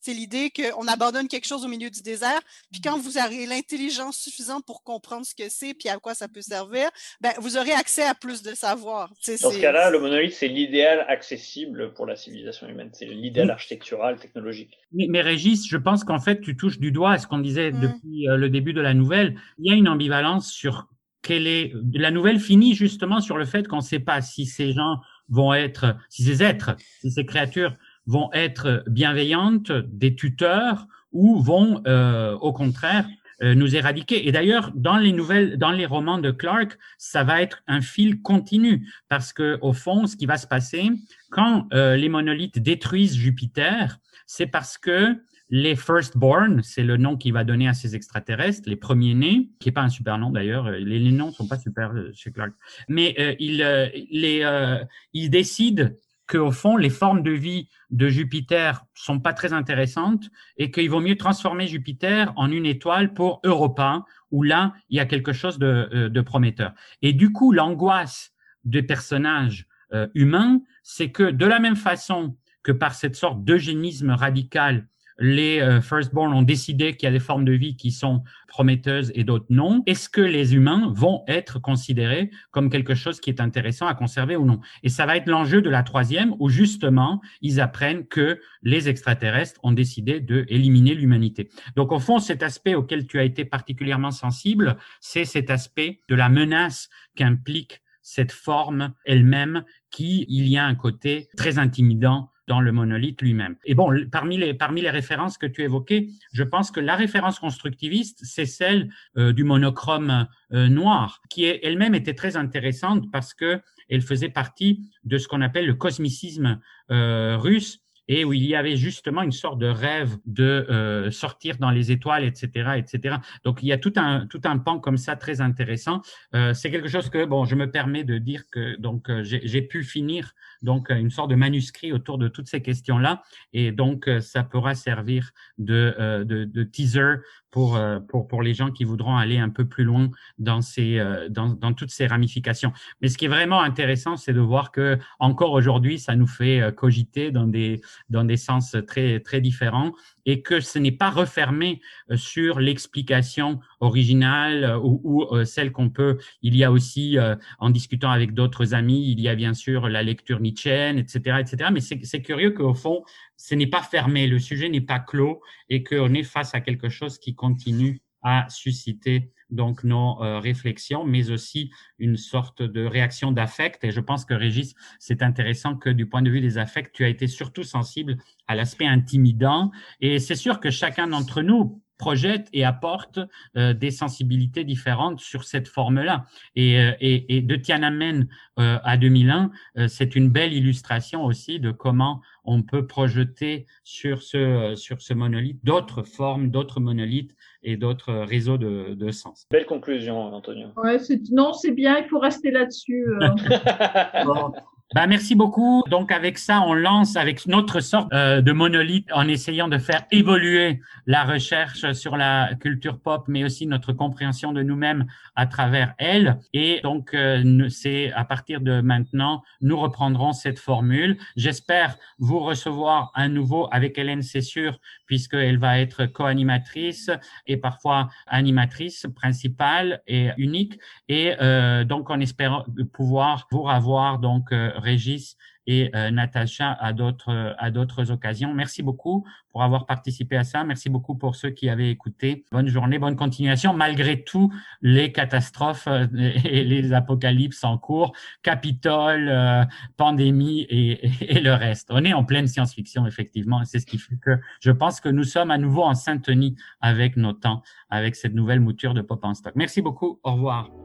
C'est l'idée qu'on abandonne quelque chose au milieu du désert, puis quand vous aurez l'intelligence suffisante pour comprendre ce que c'est, puis à quoi ça peut servir, ben, vous aurez accès à plus de savoir. Dans ce c'est- cas-là, le monolithe, c'est l'idéal accessible pour la civilisation humaine. C'est l'idéal architectural, technologique. Mais, mais Régis, je pense qu'en fait, tu touches du doigt à ce qu'on disait Mm. depuis euh, le début de la nouvelle. Il y a une ambivalence sur quelle est. La nouvelle finit justement sur le fait qu'on ne sait pas si ces gens vont être, si ces êtres, si ces créatures vont être bienveillantes, des tuteurs, ou vont, euh, au contraire, euh, nous éradiquer. Et d'ailleurs, dans les nouvelles, dans les romans de Clark, ça va être un fil continu parce que au fond, ce qui va se passer quand euh, les monolithes détruisent Jupiter, c'est parce que les firstborn, c'est le nom qu'il va donner à ces extraterrestres, les premiers-nés, qui est pas un super nom d'ailleurs, euh, les, noms sont pas super euh, chez Clark, mais euh, il, euh, les, euh, il décide qu'au fond, les formes de vie de Jupiter sont pas très intéressantes et qu'il vaut mieux transformer Jupiter en une étoile pour Europa, où là, il y a quelque chose de, prometteur. Et du coup, l'angoisse des personnages humains, c'est que de la même façon que par cette sorte d'eugénisme radical, les euh, firstborn ont décidé qu'il y a des formes de vie qui sont prometteuses et d'autres non. Est-ce que les humains vont être considérés comme quelque chose qui est intéressant à conserver ou non? Et ça va être l'enjeu de la troisième, où justement, ils apprennent que les extraterrestres ont décidé de éliminer l'humanité. Donc, au fond, cet aspect auquel tu as été particulièrement sensible, c'est cet aspect de la menace qu'implique cette forme elle-même, qui, il y a un côté très intimidant dans le monolithe lui-même. Et bon, parmi les, parmi les références que tu évoquais, je pense que la référence constructiviste, c'est celle euh, du monochrome euh, noir, qui elle-même était très intéressante parce que elle faisait partie de ce qu'on appelle le cosmicisme euh, russe, et où il y avait justement une sorte de rêve de euh, sortir dans les étoiles, etc., etc. Donc il y a tout un tout un pan comme ça très intéressant. Euh, c'est quelque chose que bon, je me permets de dire que donc euh, j'ai pu finir donc une sorte de manuscrit autour de toutes ces questions là, et donc euh, ça pourra servir de euh, de, de teaser pour, euh, pour, pour les gens qui voudront aller un peu plus loin dans, ces, dans, dans toutes ces ramifications. Mais ce qui est vraiment intéressant, c'est de voir que encore aujourd'hui, ça nous fait cogiter dans des, dans des sens très, très différents et que ce n'est pas refermé euh, sur l'explication originale euh, ou, ou celle qu'on peut. Il y a aussi, en discutant avec d'autres amis, il y a bien sûr la lecture nietzschéenne, etc., etc. Mais c'est curieux qu'au fond, ce n'est pas fermé, le sujet n'est pas clos et qu'on est face à quelque chose qui continue à susciter donc nos euh, réflexions, mais aussi une sorte de réaction d'affect. Et je pense que Régis, c'est intéressant que du point de vue des affects, tu as été surtout sensible à l'aspect intimidant. Et c'est sûr que chacun d'entre nous projette et apporte euh, des sensibilités différentes sur cette forme-là. Et, euh, et, et, de Tiananmen euh, à 2001, c'est une belle illustration aussi de comment on peut projeter sur ce, sur ce monolithe d'autres formes, d'autres monolithes et d'autres réseaux de, de, sens. Belle conclusion, Antonio. Ouais, non, c'est bien, il faut rester là-dessus. bon. Ben, merci beaucoup. Donc avec ça, on lance avec notre sorte euh, de monolithe en essayant de faire évoluer la recherche sur la culture pop, mais aussi notre compréhension de nous-mêmes à travers elle. Et donc euh, c'est à partir de maintenant, nous reprendrons cette formule. J'espère vous recevoir à nouveau avec Hélène, c'est sûr, puisqu'elle va être co-animatrice et parfois animatrice principale et unique. Et euh, donc on espère pouvoir vous avoir donc euh, Régis et euh, Natacha à d'autres à d'autres occasions. Merci beaucoup pour avoir participé à ça. Merci beaucoup pour ceux qui avaient écouté. Bonne journée, bonne continuation malgré tout les catastrophes euh, et les apocalypses en cours, Capitole, euh, pandémie et, et, le reste. On est en pleine science-fiction effectivement. C'est ce qui fait que je pense que nous sommes à nouveau en syntonie avec nos temps, avec cette nouvelle mouture de Pop en stock. Merci beaucoup. Au revoir.